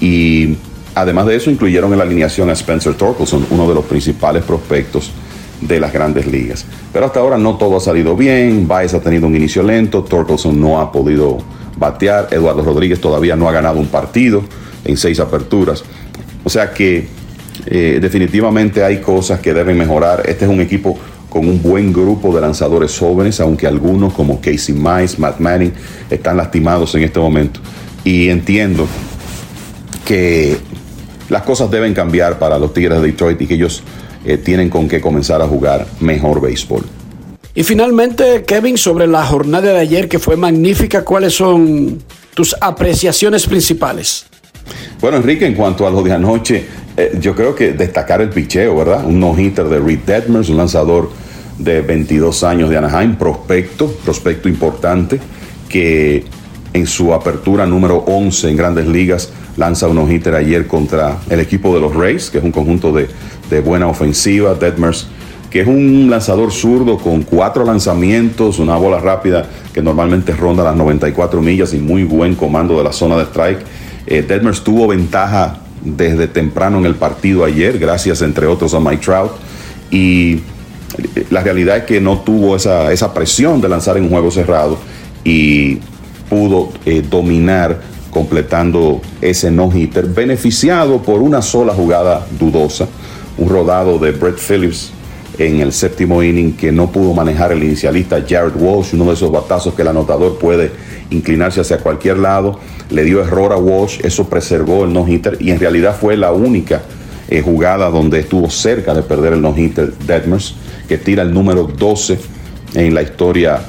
y además de eso incluyeron en la alineación a Spencer Torkelson, uno de los principales prospectos de las grandes ligas. Pero hasta ahora no todo ha salido bien, Baez ha tenido un inicio lento, Torkelson no ha podido batear, Eduardo Rodríguez todavía no ha ganado un partido en seis aperturas. O sea que eh, definitivamente hay cosas que deben mejorar. Este es un equipo con un buen grupo de lanzadores jóvenes, aunque algunos como Casey Mice, Matt Manning, están lastimados en este momento. Y entiendo que las cosas deben cambiar para los Tigres de Detroit y que ellos eh, tienen con qué comenzar a jugar mejor béisbol. Y finalmente, Kevin, sobre la jornada de ayer que fue magnífica, ¿cuáles son tus apreciaciones principales? Bueno, Enrique, en cuanto a lo de anoche, eh, yo creo que destacar el picheo, ¿verdad? Un no-hitter de Reed Detmers, un lanzador de 22 años de Anaheim, prospecto, prospecto importante, que en su apertura número 11 en grandes ligas lanza un no-hitter ayer contra el equipo de los Rays, que es un conjunto de, de buena ofensiva. Detmers, que es un lanzador zurdo con cuatro lanzamientos, una bola rápida que normalmente ronda las 94 millas y muy buen comando de la zona de strike eh, Detmers tuvo ventaja desde temprano en el partido ayer, gracias entre otros a Mike Trout. Y eh, la realidad es que no tuvo esa, esa presión de lanzar en un juego cerrado y pudo eh, dominar completando ese no-hitter, beneficiado por una sola jugada dudosa, un rodado de Brett Phillips en el séptimo inning que no pudo manejar el inicialista Jared Walsh, uno de esos batazos que el anotador puede inclinarse hacia cualquier lado. Le dio error a Walsh, eso preservó el no-hitter y en realidad fue la única eh, jugada donde estuvo cerca de perder el no-hitter Detmers, que tira el número 12 en la historia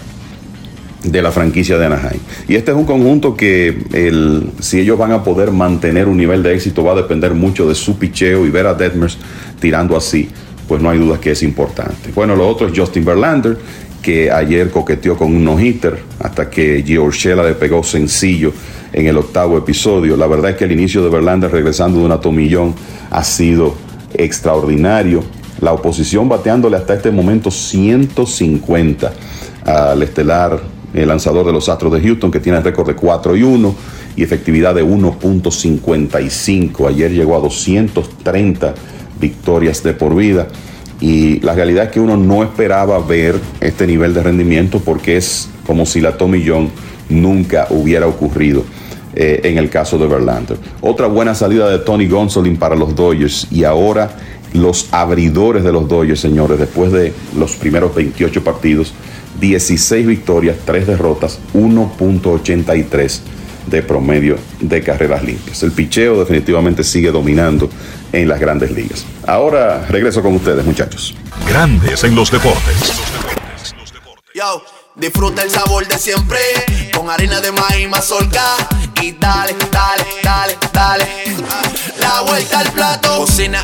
de la franquicia de Anaheim. Y este es un conjunto que el, si ellos van a poder mantener un nivel de éxito va a depender mucho de su picheo y ver a Detmers tirando así, pues no hay duda que es importante. Bueno, lo otro es Justin Verlander, que ayer coqueteó con un no-hitter hasta que Giorgela le pegó sencillo en el octavo episodio. La verdad es que el inicio de Verlander regresando de una tomillón ha sido extraordinario. La oposición bateándole hasta este momento 150 al estelar el lanzador de los Astros de Houston que tiene el récord de 4 y 1 y efectividad de 1.55. Ayer llegó a 230 victorias de por vida. Y la realidad es que uno no esperaba ver este nivel de rendimiento porque es como si la Tommy John nunca hubiera ocurrido eh, en el caso de Verlander. Otra buena salida de Tony Gonsolin para los Dodgers y ahora los abridores de los Dodgers, señores, después de los primeros 28 partidos, 16 victorias, 3 derrotas, 1.83 de promedio de carreras limpias. El picheo definitivamente sigue dominando en las grandes ligas. Ahora regreso con ustedes, muchachos. Grandes en los deportes. Yo, disfruta el sabor de siempre con harina de maíz mazorca y dale, dale, dale, dale. La vuelta al plato, cocina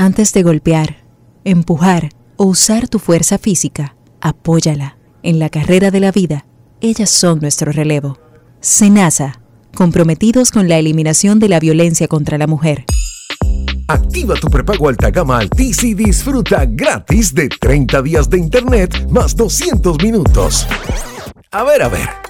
Antes de golpear, empujar o usar tu fuerza física, apóyala. En la carrera de la vida ellas son nuestro relevo. Senasa, comprometidos con la eliminación de la violencia contra la mujer. Activa tu prepago alta gama Altis y disfruta gratis de 30 días de internet más 200 minutos. A ver, a ver.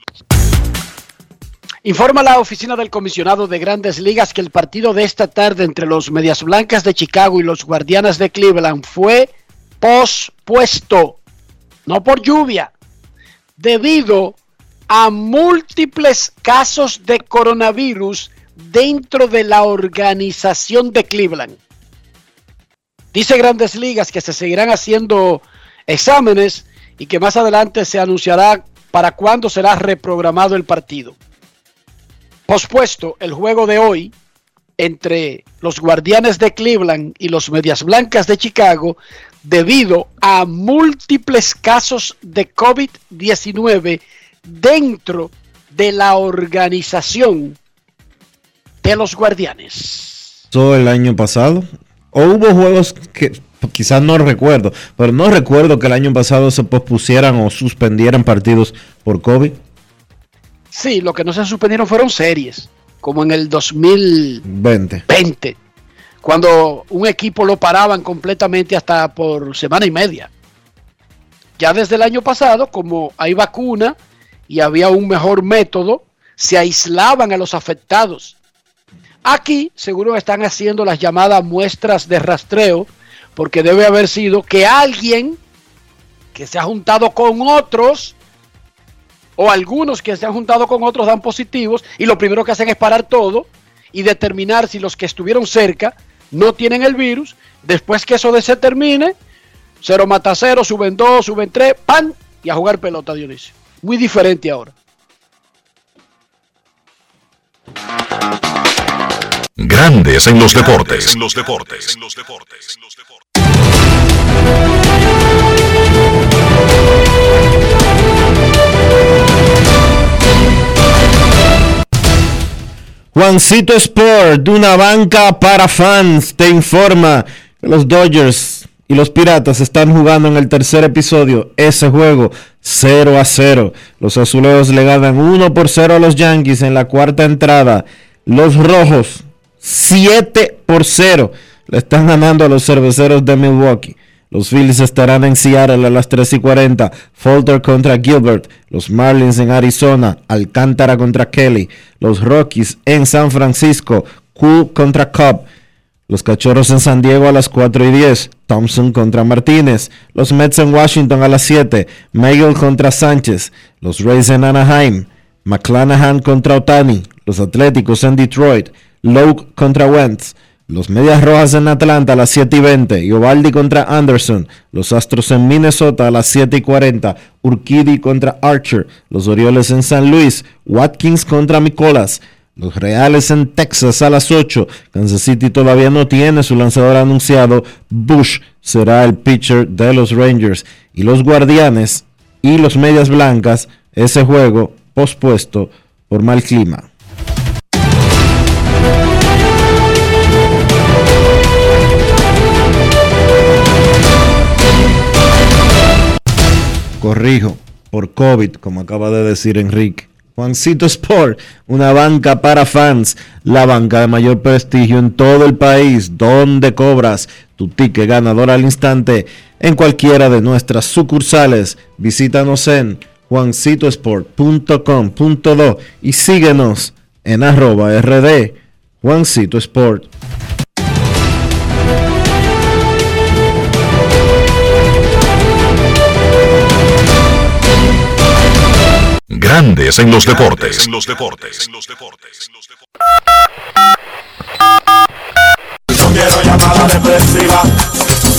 Informa la oficina del comisionado de grandes ligas que el partido de esta tarde entre los Medias Blancas de Chicago y los Guardianes de Cleveland fue pospuesto, no por lluvia, debido a múltiples casos de coronavirus dentro de la organización de Cleveland. Dice Grandes Ligas que se seguirán haciendo exámenes y que más adelante se anunciará para cuándo será reprogramado el partido. Pospuesto el juego de hoy entre los Guardianes de Cleveland y los Medias Blancas de Chicago debido a múltiples casos de COVID-19 dentro de la organización de los Guardianes. Todo el año pasado. O hubo juegos que quizás no recuerdo, pero no recuerdo que el año pasado se pospusieran o suspendieran partidos por COVID. Sí, lo que no se suspendieron fueron series, como en el 2020, 20. cuando un equipo lo paraban completamente hasta por semana y media. Ya desde el año pasado, como hay vacuna y había un mejor método, se aislaban a los afectados. Aquí seguro están haciendo las llamadas muestras de rastreo, porque debe haber sido que alguien que se ha juntado con otros, o algunos que se han juntado con otros dan positivos, y lo primero que hacen es parar todo y determinar si los que estuvieron cerca no tienen el virus. Después que eso se termine, cero mata cero, suben dos, suben tres, pan, y a jugar pelota, Dionisio. Muy diferente ahora. Grandes en los deportes. los deportes. Juancito Sport, de una banca para fans, te informa que los Dodgers y los Piratas están jugando en el tercer episodio. Ese juego 0 a 0. Los azuleos le ganan 1 por 0 a los Yankees en la cuarta entrada. Los rojos 7 por 0 le están ganando a los cerveceros de Milwaukee. Los Phillies estarán en Seattle a las 3 y 40. Falter contra Gilbert. Los Marlins en Arizona. Alcántara contra Kelly. Los Rockies en San Francisco. Cool contra Cobb. Los Cachorros en San Diego a las 4 y 10. Thompson contra Martínez. Los Mets en Washington a las 7. Meigel contra Sánchez. Los Rays en Anaheim. McClanahan contra Otani. Los Atléticos en Detroit. Lowe contra Wentz. Los Medias Rojas en Atlanta a las 7 y 20. Iovaldi contra Anderson. Los Astros en Minnesota a las 7 y 40. Urquidy contra Archer. Los Orioles en San Luis. Watkins contra Micolas. Los Reales en Texas a las 8. Kansas City todavía no tiene su lanzador anunciado. Bush será el pitcher de los Rangers. Y los Guardianes y los Medias Blancas, ese juego pospuesto por mal clima. Corrijo, por COVID, como acaba de decir Enrique. Juancito Sport, una banca para fans, la banca de mayor prestigio en todo el país, donde cobras tu ticket ganador al instante en cualquiera de nuestras sucursales. Visítanos en juancitosport.com.do y síguenos en arroba rd Juancito Sport. Grandes en los deportes. No quiero llamada depresiva.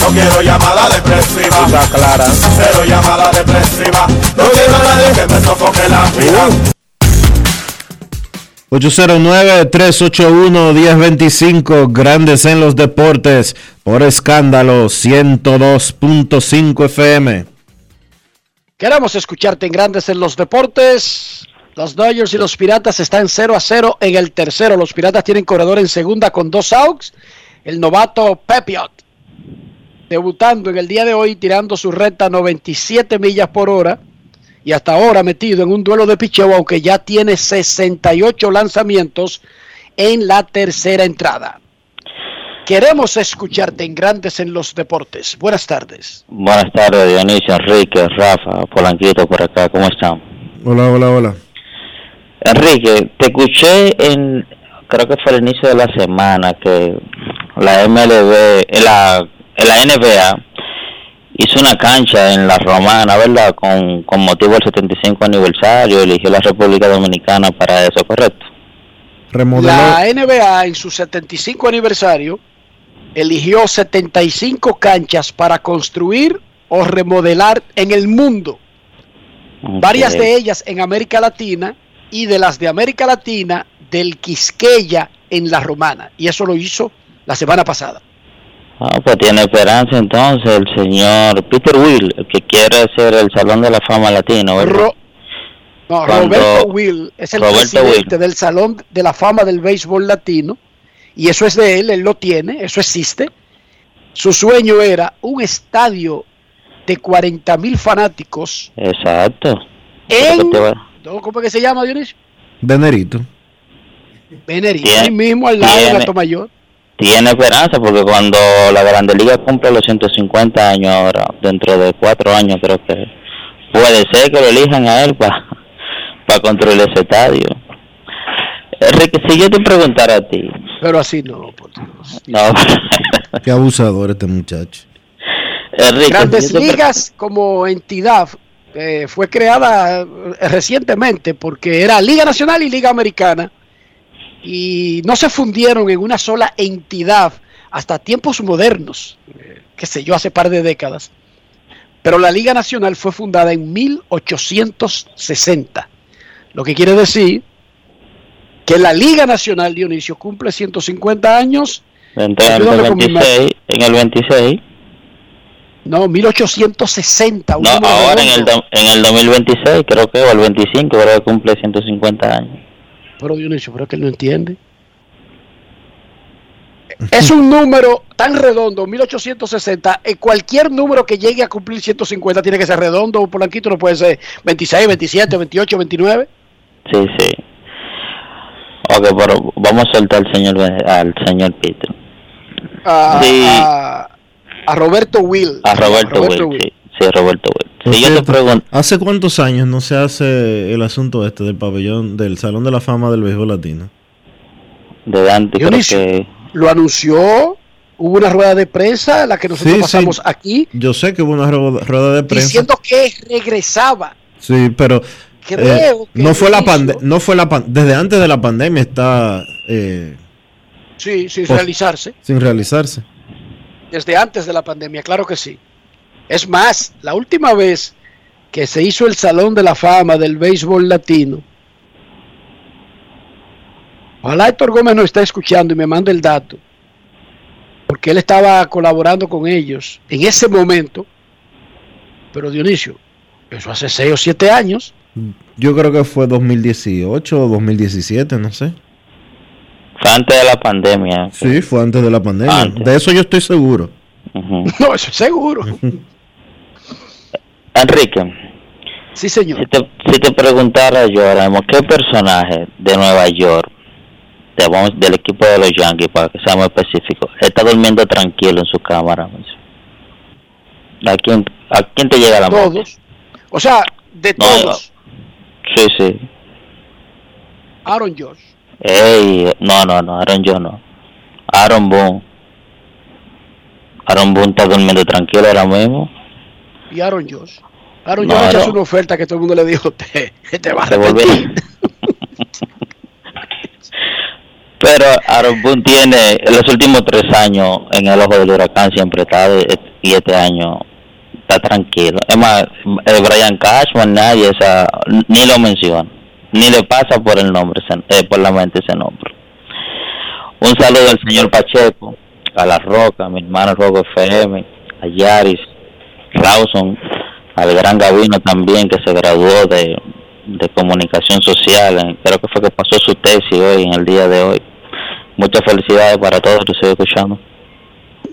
No quiero llamada depresiva. clara. Cero llamada depresiva. No quiero a nadie que me sofoque la vida. 809-381-1025, Grandes en los Deportes, por escándalo 102.5 FM. Queremos escucharte en Grandes en los Deportes. Los Dodgers y los Piratas están 0 a 0 en el tercero. Los Piratas tienen corredor en segunda con dos outs. El novato Pepiot, debutando en el día de hoy, tirando su recta 97 millas por hora. Y hasta ahora metido en un duelo de picheo, aunque ya tiene 68 lanzamientos en la tercera entrada. Queremos escucharte en Grandes en los Deportes. Buenas tardes. Buenas tardes, Dionisio, Enrique, Rafa, Polanquito por acá, ¿cómo están? Hola, hola, hola. Enrique, te escuché en, creo que fue el inicio de la semana, que la MLB, la, la NBA hizo una cancha en la Romana, ¿verdad? Con, con motivo del 75 aniversario, eligió la República Dominicana para eso, ¿correcto? La NBA en su 75 aniversario eligió 75 canchas para construir o remodelar en el mundo. Varias de ellas en América Latina y de las de América Latina del Quisqueya en la Romana. Y eso lo hizo la semana pasada. Ah, pues tiene esperanza entonces el señor Peter Will, que quiere ser el Salón de la Fama Latino, no, Roberto Will es el presidente del Salón de la Fama del Béisbol Latino y eso es de él, él lo tiene, eso existe. Su sueño era un estadio de 40 mil fanáticos. Exacto. En, ¿Cómo es que se llama, Dionisio? Venerito. Venerito, ahí mismo al lado de Gato Mayor. Tiene esperanza porque cuando la Grande Liga cumple los 150 años ahora, dentro de cuatro años creo que puede ser que lo elijan a él para para construir ese estadio. Enrique, si yo te preguntara a ti. Pero así no, por Dios. No. Qué abusador este muchacho. Enrique, Grandes si Ligas como entidad eh, fue creada eh, recientemente porque era Liga Nacional y Liga Americana y no se fundieron en una sola entidad hasta tiempos modernos, eh, qué sé yo, hace par de décadas. Pero la Liga Nacional fue fundada en 1860, lo que quiere decir que la Liga Nacional Dionisio cumple 150 años. en el 26, en el 26. No, 1860. No, ahora en el, en el 2026, creo que, o el 25, creo que cumple 150 años. Pero Dionisio, creo que él no entiende. Es un número tan redondo, 1860. Eh, cualquier número que llegue a cumplir 150 tiene que ser redondo. Polanquito no puede ser 26, 27, 28, 29. Sí, sí. Ok, pero vamos a soltar al señor, al señor Peter. A, sí. a, a, Roberto Will. A Roberto, Roberto Will, Will. Sí, sí, Roberto Will. Si yo te pregunto, ¿Hace cuántos años no se hace el asunto este del pabellón, del Salón de la Fama del Béisbol Latino? De antes, creo que lo anunció, hubo una rueda de prensa, la que nosotros Sí, pasamos sí. aquí, Yo sé que hubo una ru- rueda de prensa. diciendo que regresaba. Sí, pero Creo eh, que no fue la pande no fue la pan- desde antes de la pandemia está eh, Sí, sin Pues- realizarse. sin realizarse. Desde antes de la pandemia, claro que sí. Es más, la última vez que se hizo el Salón de la Fama del Béisbol Latino, ojalá Héctor Gómez nos está escuchando y me mande el dato, porque él estaba colaborando con ellos en ese momento, pero Dionisio, eso hace seis o siete años, Yo creo que fue 2018 o 2017, no sé. fue antes de la pandemia. Sí, fue antes de la pandemia. Antes. De eso yo estoy seguro. No, eso es seguro. Enrique, Sí, señor. Si te, si te preguntara yo ahora mismo, ¿qué personaje de Nueva York, de- vamos, del equipo de los Yankees, para que sea más específico, está durmiendo tranquilo en su cámara? ¿A quién, ¿A quién te llega la mente? Todos. O sea, de No, todos. Sí, sí. Aaron George. Ey, no, no, no, Aaron yo no. Aaron Boone. Aaron Boone está durmiendo tranquilo ahora mismo. y Aaron Josh. Aaron No, Josh hizo una oferta que todo el mundo le dijo, te, te va a arrepentir. Pero Aaron Boone tiene en los últimos tres años en el ojo del huracán siempre está y este año está tranquilo. Es más, eh, Brian Cashman nadie esa, ni lo menciona, ni le pasa por el nombre, eh, por la mente ese nombre. Un saludo al señor Pacheco, a La Roca, a mi hermano Robo FM, a Yaris, Rawson, al gran Gavino también que se graduó de, de comunicación social, creo que fue que pasó su tesis hoy, en el día de hoy. Muchas felicidades para todos los que estoy escuchando.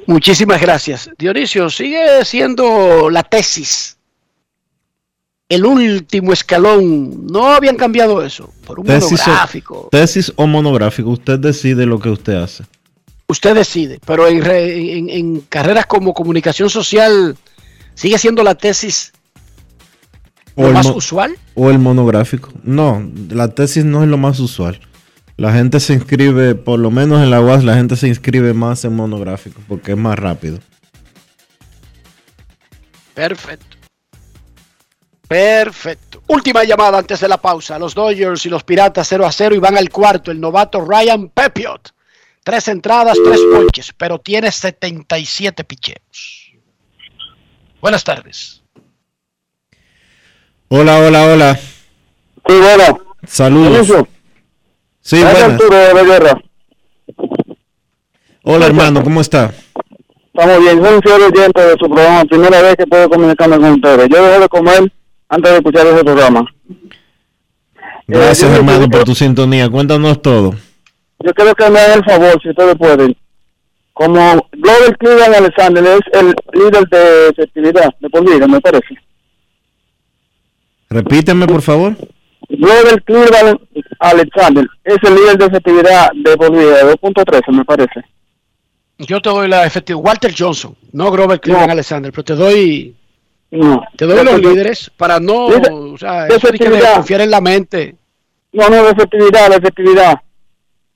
Muchísimas gracias. Dionisio, sigue siendo la tesis. El último escalón. No habían cambiado eso. Por un Tesis monográfico. o, tesis o monográfico, usted decide lo que usted hace. Usted decide. Pero en, re- en- en carreras como comunicación social, ¿sigue siendo la tesis O lo más usual? O el monográfico. No, la tesis no es lo más usual. La gente se inscribe, por lo menos en la UAS, la gente se inscribe más en monográfico porque es más rápido. Perfecto. Perfecto. Última llamada antes de la pausa. Los Dodgers y los Piratas 0 a 0 y van al cuarto. El novato Ryan Pepiot. Tres entradas, tres ponches, pero tiene 77 picheos. Buenas tardes. Hola, hola, hola. Sí, bueno. Saludos. Sí. Arturo de la Guerra. Hola, hermano, ¿cómo está? Estamos bien, soy un fiel oyente de su programa, primera vez que puedo comunicarme con ustedes. Yo dejé de comer antes de escuchar ese programa. Gracias, yo- hermano, por tu sintonía. Cuéntanos todo. Yo quiero que me hagan el favor, si ustedes pueden. Como Glover Cleveland Alexander es el líder de efectividad de por vida, me parece. Repíteme, por favor. Glover Cleveland Alexander es el líder de efectividad de vida, 2.13 me parece. Yo te doy la efectiva. Walter Johnson, no Grover Cleveland Alexander, pero te doy, No. te doy los líderes para no, o sea, de efectividad. confiar en la mente. No, no, de efectividad, de efectividad.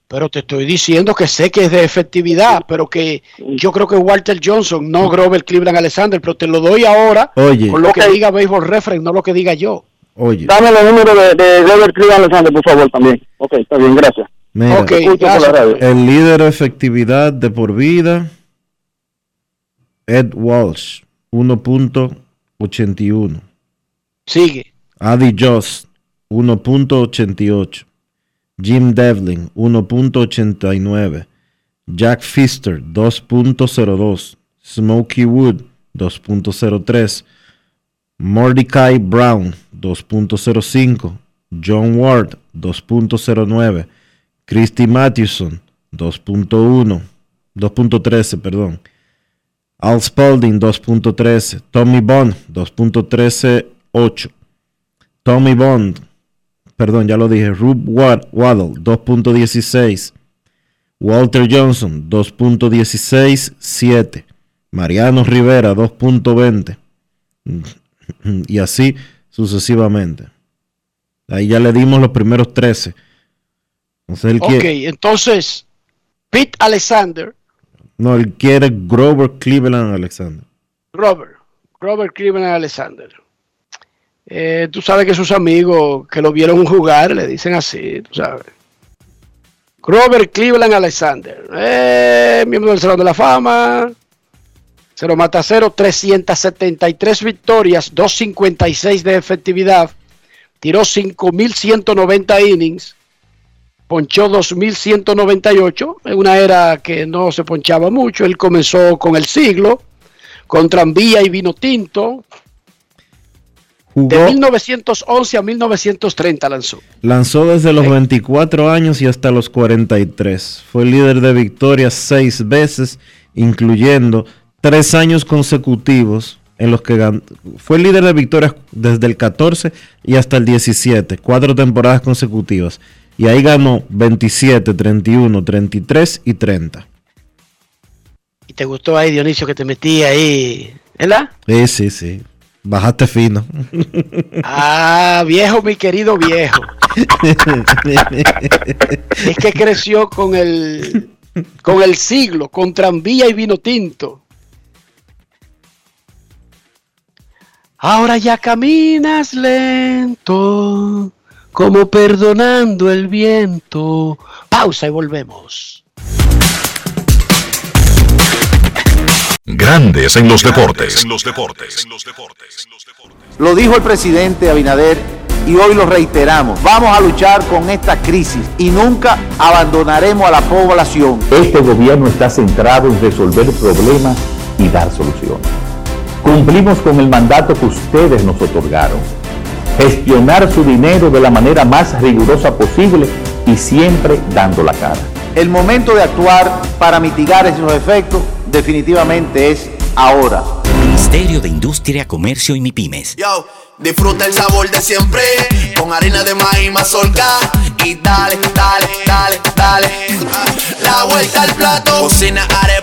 Pero te estoy diciendo que sé que es de efectividad, pero que yo creo que Walter Johnson, no Grover Cleveland Alexander, pero te lo doy ahora Oye. con lo que diga Baseball Reference, no lo que diga yo. Oye, Dame los números de, de Glover Cleveland Alexander, por favor, también. Ok, está bien, gracias. mira, Ok, Escucho por la gracias. radio. el líder de efectividad de por vida, Ed Walsh, 1.81. Sigue. Adi Joss, 1.88. Jim Devlin, 1.89. Jack Pfister, 2.02. Smokey Wood, 2.03. Mordecai Brown, 2.05. John Ward, 2.09. Christy Mathewson, 2.1. 2.13, perdón. Al Spalding, 2.13. Tommy Bond, 2.138. Tommy Bond, perdón, ya lo dije. Rube Wad- Waddle, 2.16. Walter Johnson, 2.167. Mariano Rivera, 2.20. Y así sucesivamente. Ahí ya le dimos los primeros 13. Entonces él Ok, quiere, entonces, Pete Alexander, no, él quiere Grover Cleveland Alexander. Robert, Robert Cleveland Alexander. Eh, tú sabes que sus amigos que lo vieron jugar le dicen así, tú sabes. Robert Cleveland Alexander, eh, miembro del Salón de la Fama, 0 mata 0, 373 victorias, 256 de efectividad, tiró 5190 innings, ponchó 2198, en una era que no se ponchaba mucho, él comenzó con el siglo, con tranvía y vino tinto, de Jugó, 1911 a 1930 lanzó. lanzó desde los 24 años y hasta los 43. Fue líder de victorias seis veces, incluyendo tres años consecutivos en los que gan- fue líder de victorias desde el 14 y hasta el 17, cuatro temporadas consecutivas. Y ahí ganó 27, 31, 33 y 30. Y te gustó ahí, Dionisio, que te metí ahí, ¿verdad? Sí, sí, sí. Bajaste fino. Ah, viejo, mi querido viejo. Es que creció con el con el siglo, con tranvía y vino tinto. Ahora ya caminas lento, como perdonando el viento. Pausa y volvemos. Grandes en los deportes. Lo dijo el presidente Abinader y hoy lo reiteramos. Vamos a luchar con esta crisis y nunca abandonaremos a la población. Este gobierno está centrado en resolver problemas y dar soluciones. Cumplimos con el mandato que ustedes nos otorgaron. Gestionar su dinero de la manera más rigurosa posible y siempre dando la cara. El momento de actuar para mitigar esos efectos definitivamente es ahora. Ministerio de Industria, Comercio y MIPIMES. Yo, disfruta el sabor de siempre con harina de maíz mazorca y dale, dale, dale, dale. La vuelta al plato, cocina arepa,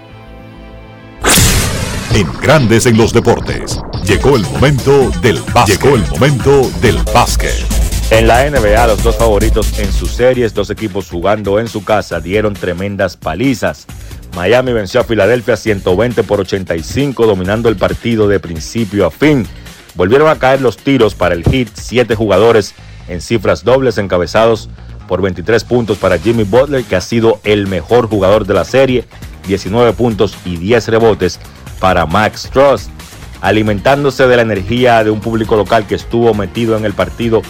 En Grandes en los deportes. Llegó el momento del básquet. Llegó el momento del básquet. En la NBA, los dos favoritos en sus series, dos equipos jugando en su casa, dieron tremendas palizas. Miami venció a Filadelfia 120 por 85, dominando el partido de principio a fin. Volvieron a caer los tiros para el hit, siete jugadores en cifras dobles encabezados por 23 puntos para Jimmy Butler, que ha sido el mejor jugador de la serie, 19 puntos y 10 rebotes para Max Strauss, alimentándose de la energía de un público local que estuvo metido en el partido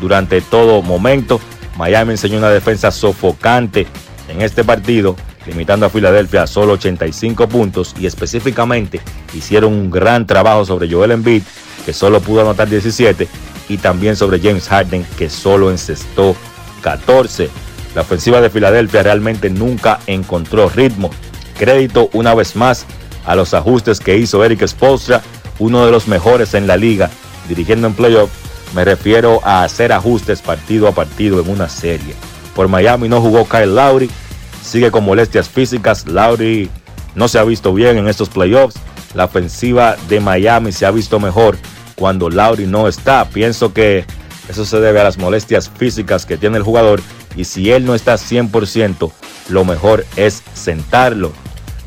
durante todo momento. Miami enseñó una defensa sofocante en este partido, limitando a Filadelfia a solo 85 puntos y específicamente hicieron un gran trabajo sobre Joel Embiid, que solo pudo anotar 17, y también sobre James Harden, que solo encestó 14. La ofensiva de Filadelfia realmente nunca encontró ritmo. Crédito una vez más a los ajustes que hizo Eric Spoelstra, uno de los mejores en la liga, dirigiendo en playoff. Me refiero a hacer ajustes partido a partido en una serie. Por Miami no jugó Kyle Lowry, sigue con molestias físicas. Lowry no se ha visto bien en estos playoffs. La ofensiva de Miami se ha visto mejor cuando Lowry no está. Pienso que eso se debe a las molestias físicas que tiene el jugador y si él no está 100%, lo mejor es sentarlo.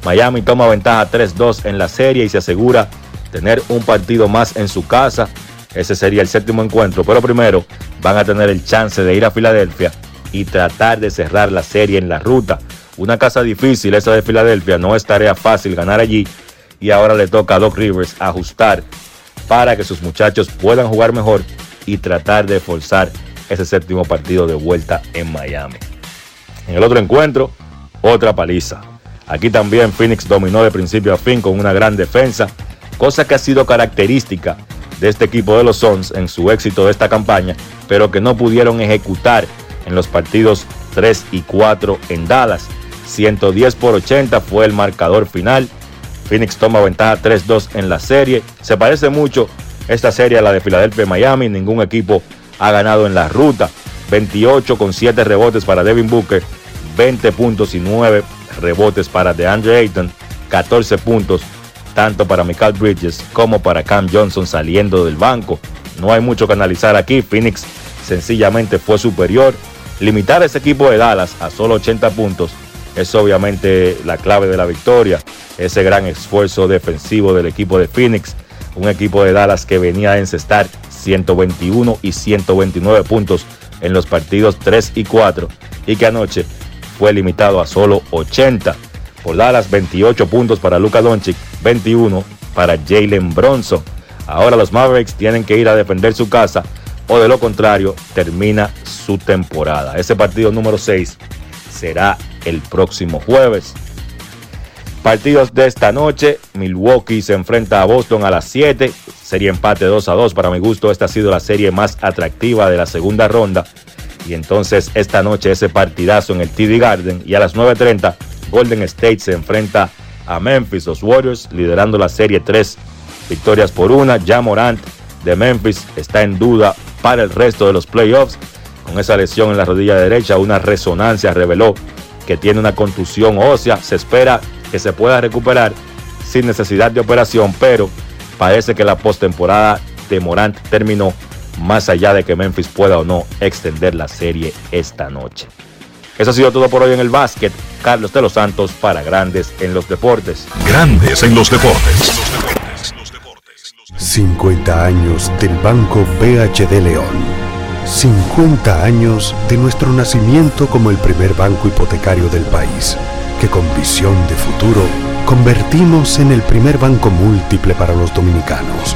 Miami toma ventaja 3-2 en la serie y se asegura tener un partido más en su casa. Ese sería el séptimo encuentro, pero primero van a tener el chance de ir a Filadelfia y tratar de cerrar la serie en la ruta. Una casa difícil esa de Filadelfia, no es tarea fácil ganar allí y ahora le toca a Doc Rivers ajustar para que sus muchachos puedan jugar mejor y tratar de forzar ese séptimo partido de vuelta en Miami. En el otro encuentro, otra paliza. Aquí también Phoenix dominó de principio a fin con una gran defensa, cosa que ha sido característica de este equipo de los Suns en su éxito de esta campaña, pero que no pudieron ejecutar en los partidos 3 y 4 en Dallas. 110 por 80 fue el marcador final. Phoenix toma ventaja 3-2 en la serie. Se parece mucho esta serie a la de Filadelfia y Miami. Ningún equipo ha ganado en la ruta. 28 con 7 rebotes para Devin Booker, 20 puntos y 9 rebotes para DeAndre Ayton, 14 puntos tanto para Michael Bridges como para Cam Johnson saliendo del banco. No hay mucho que analizar aquí. Phoenix sencillamente fue superior. Limitar a ese equipo de Dallas a solo 80 puntos es obviamente la clave de la victoria. Ese gran esfuerzo defensivo del equipo de Phoenix, un equipo de Dallas que venía a encestar 121 y 129 puntos en los partidos 3 y 4 y que anoche fue limitado a solo 80. Por Dallas 28 puntos para Luka Doncic, 21 para Jalen Bronson. Ahora los Mavericks tienen que ir a defender su casa o de lo contrario termina su temporada. Ese partido número 6 será el próximo jueves. Partidos de esta noche, Milwaukee se enfrenta a Boston a las 7, serie empate 2 a 2, para mi gusto esta ha sido la serie más atractiva de la segunda ronda. Y entonces esta noche ese partidazo en el TD Garden y a las 9.30 Golden State se enfrenta a Memphis, los Warriors liderando la serie 3 victorias por una. Ya Morant de Memphis está en duda para el resto de los playoffs. Con esa lesión en la rodilla derecha, una resonancia reveló que tiene una contusión ósea. Se espera que se pueda recuperar sin necesidad de operación, pero parece que la postemporada de Morant terminó más allá de que Memphis pueda o no extender la serie esta noche. Eso ha sido todo por hoy en el básquet. Carlos de los Santos para Grandes en los Deportes. Grandes en los Deportes. 50 años del Banco BHD León. 50 años de nuestro nacimiento como el primer banco hipotecario del país, que con visión de futuro convertimos en el primer banco múltiple para los dominicanos.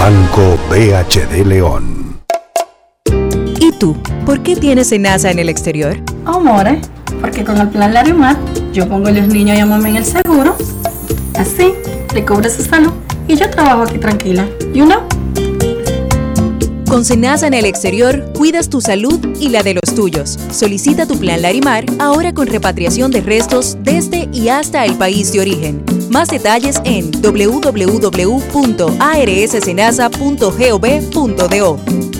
Banco BHD León. ¿Y tú? ¿Por qué tienes NASA en el exterior? Oh, more, porque con el plan Larimar yo pongo a los niños y a mamá en el seguro. Así, le cubre su salud y yo trabajo aquí tranquila. You know? Con Senasa en el exterior, cuidas tu salud y la de los tuyos. Solicita tu plan Larimar ahora con repatriación de restos desde y hasta el país de origen. Más detalles en www.arssenasa.gov.do.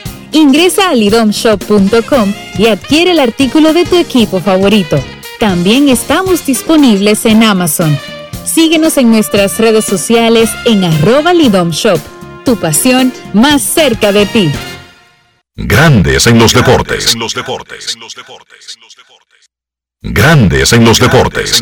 Ingresa a lidomshop.com y adquiere el artículo de tu equipo favorito. También estamos disponibles en Amazon. Síguenos en nuestras redes sociales en arroba lidomshop. Tu pasión más cerca de ti. Grandes en los deportes. Grandes en los deportes. Grandes en los deportes.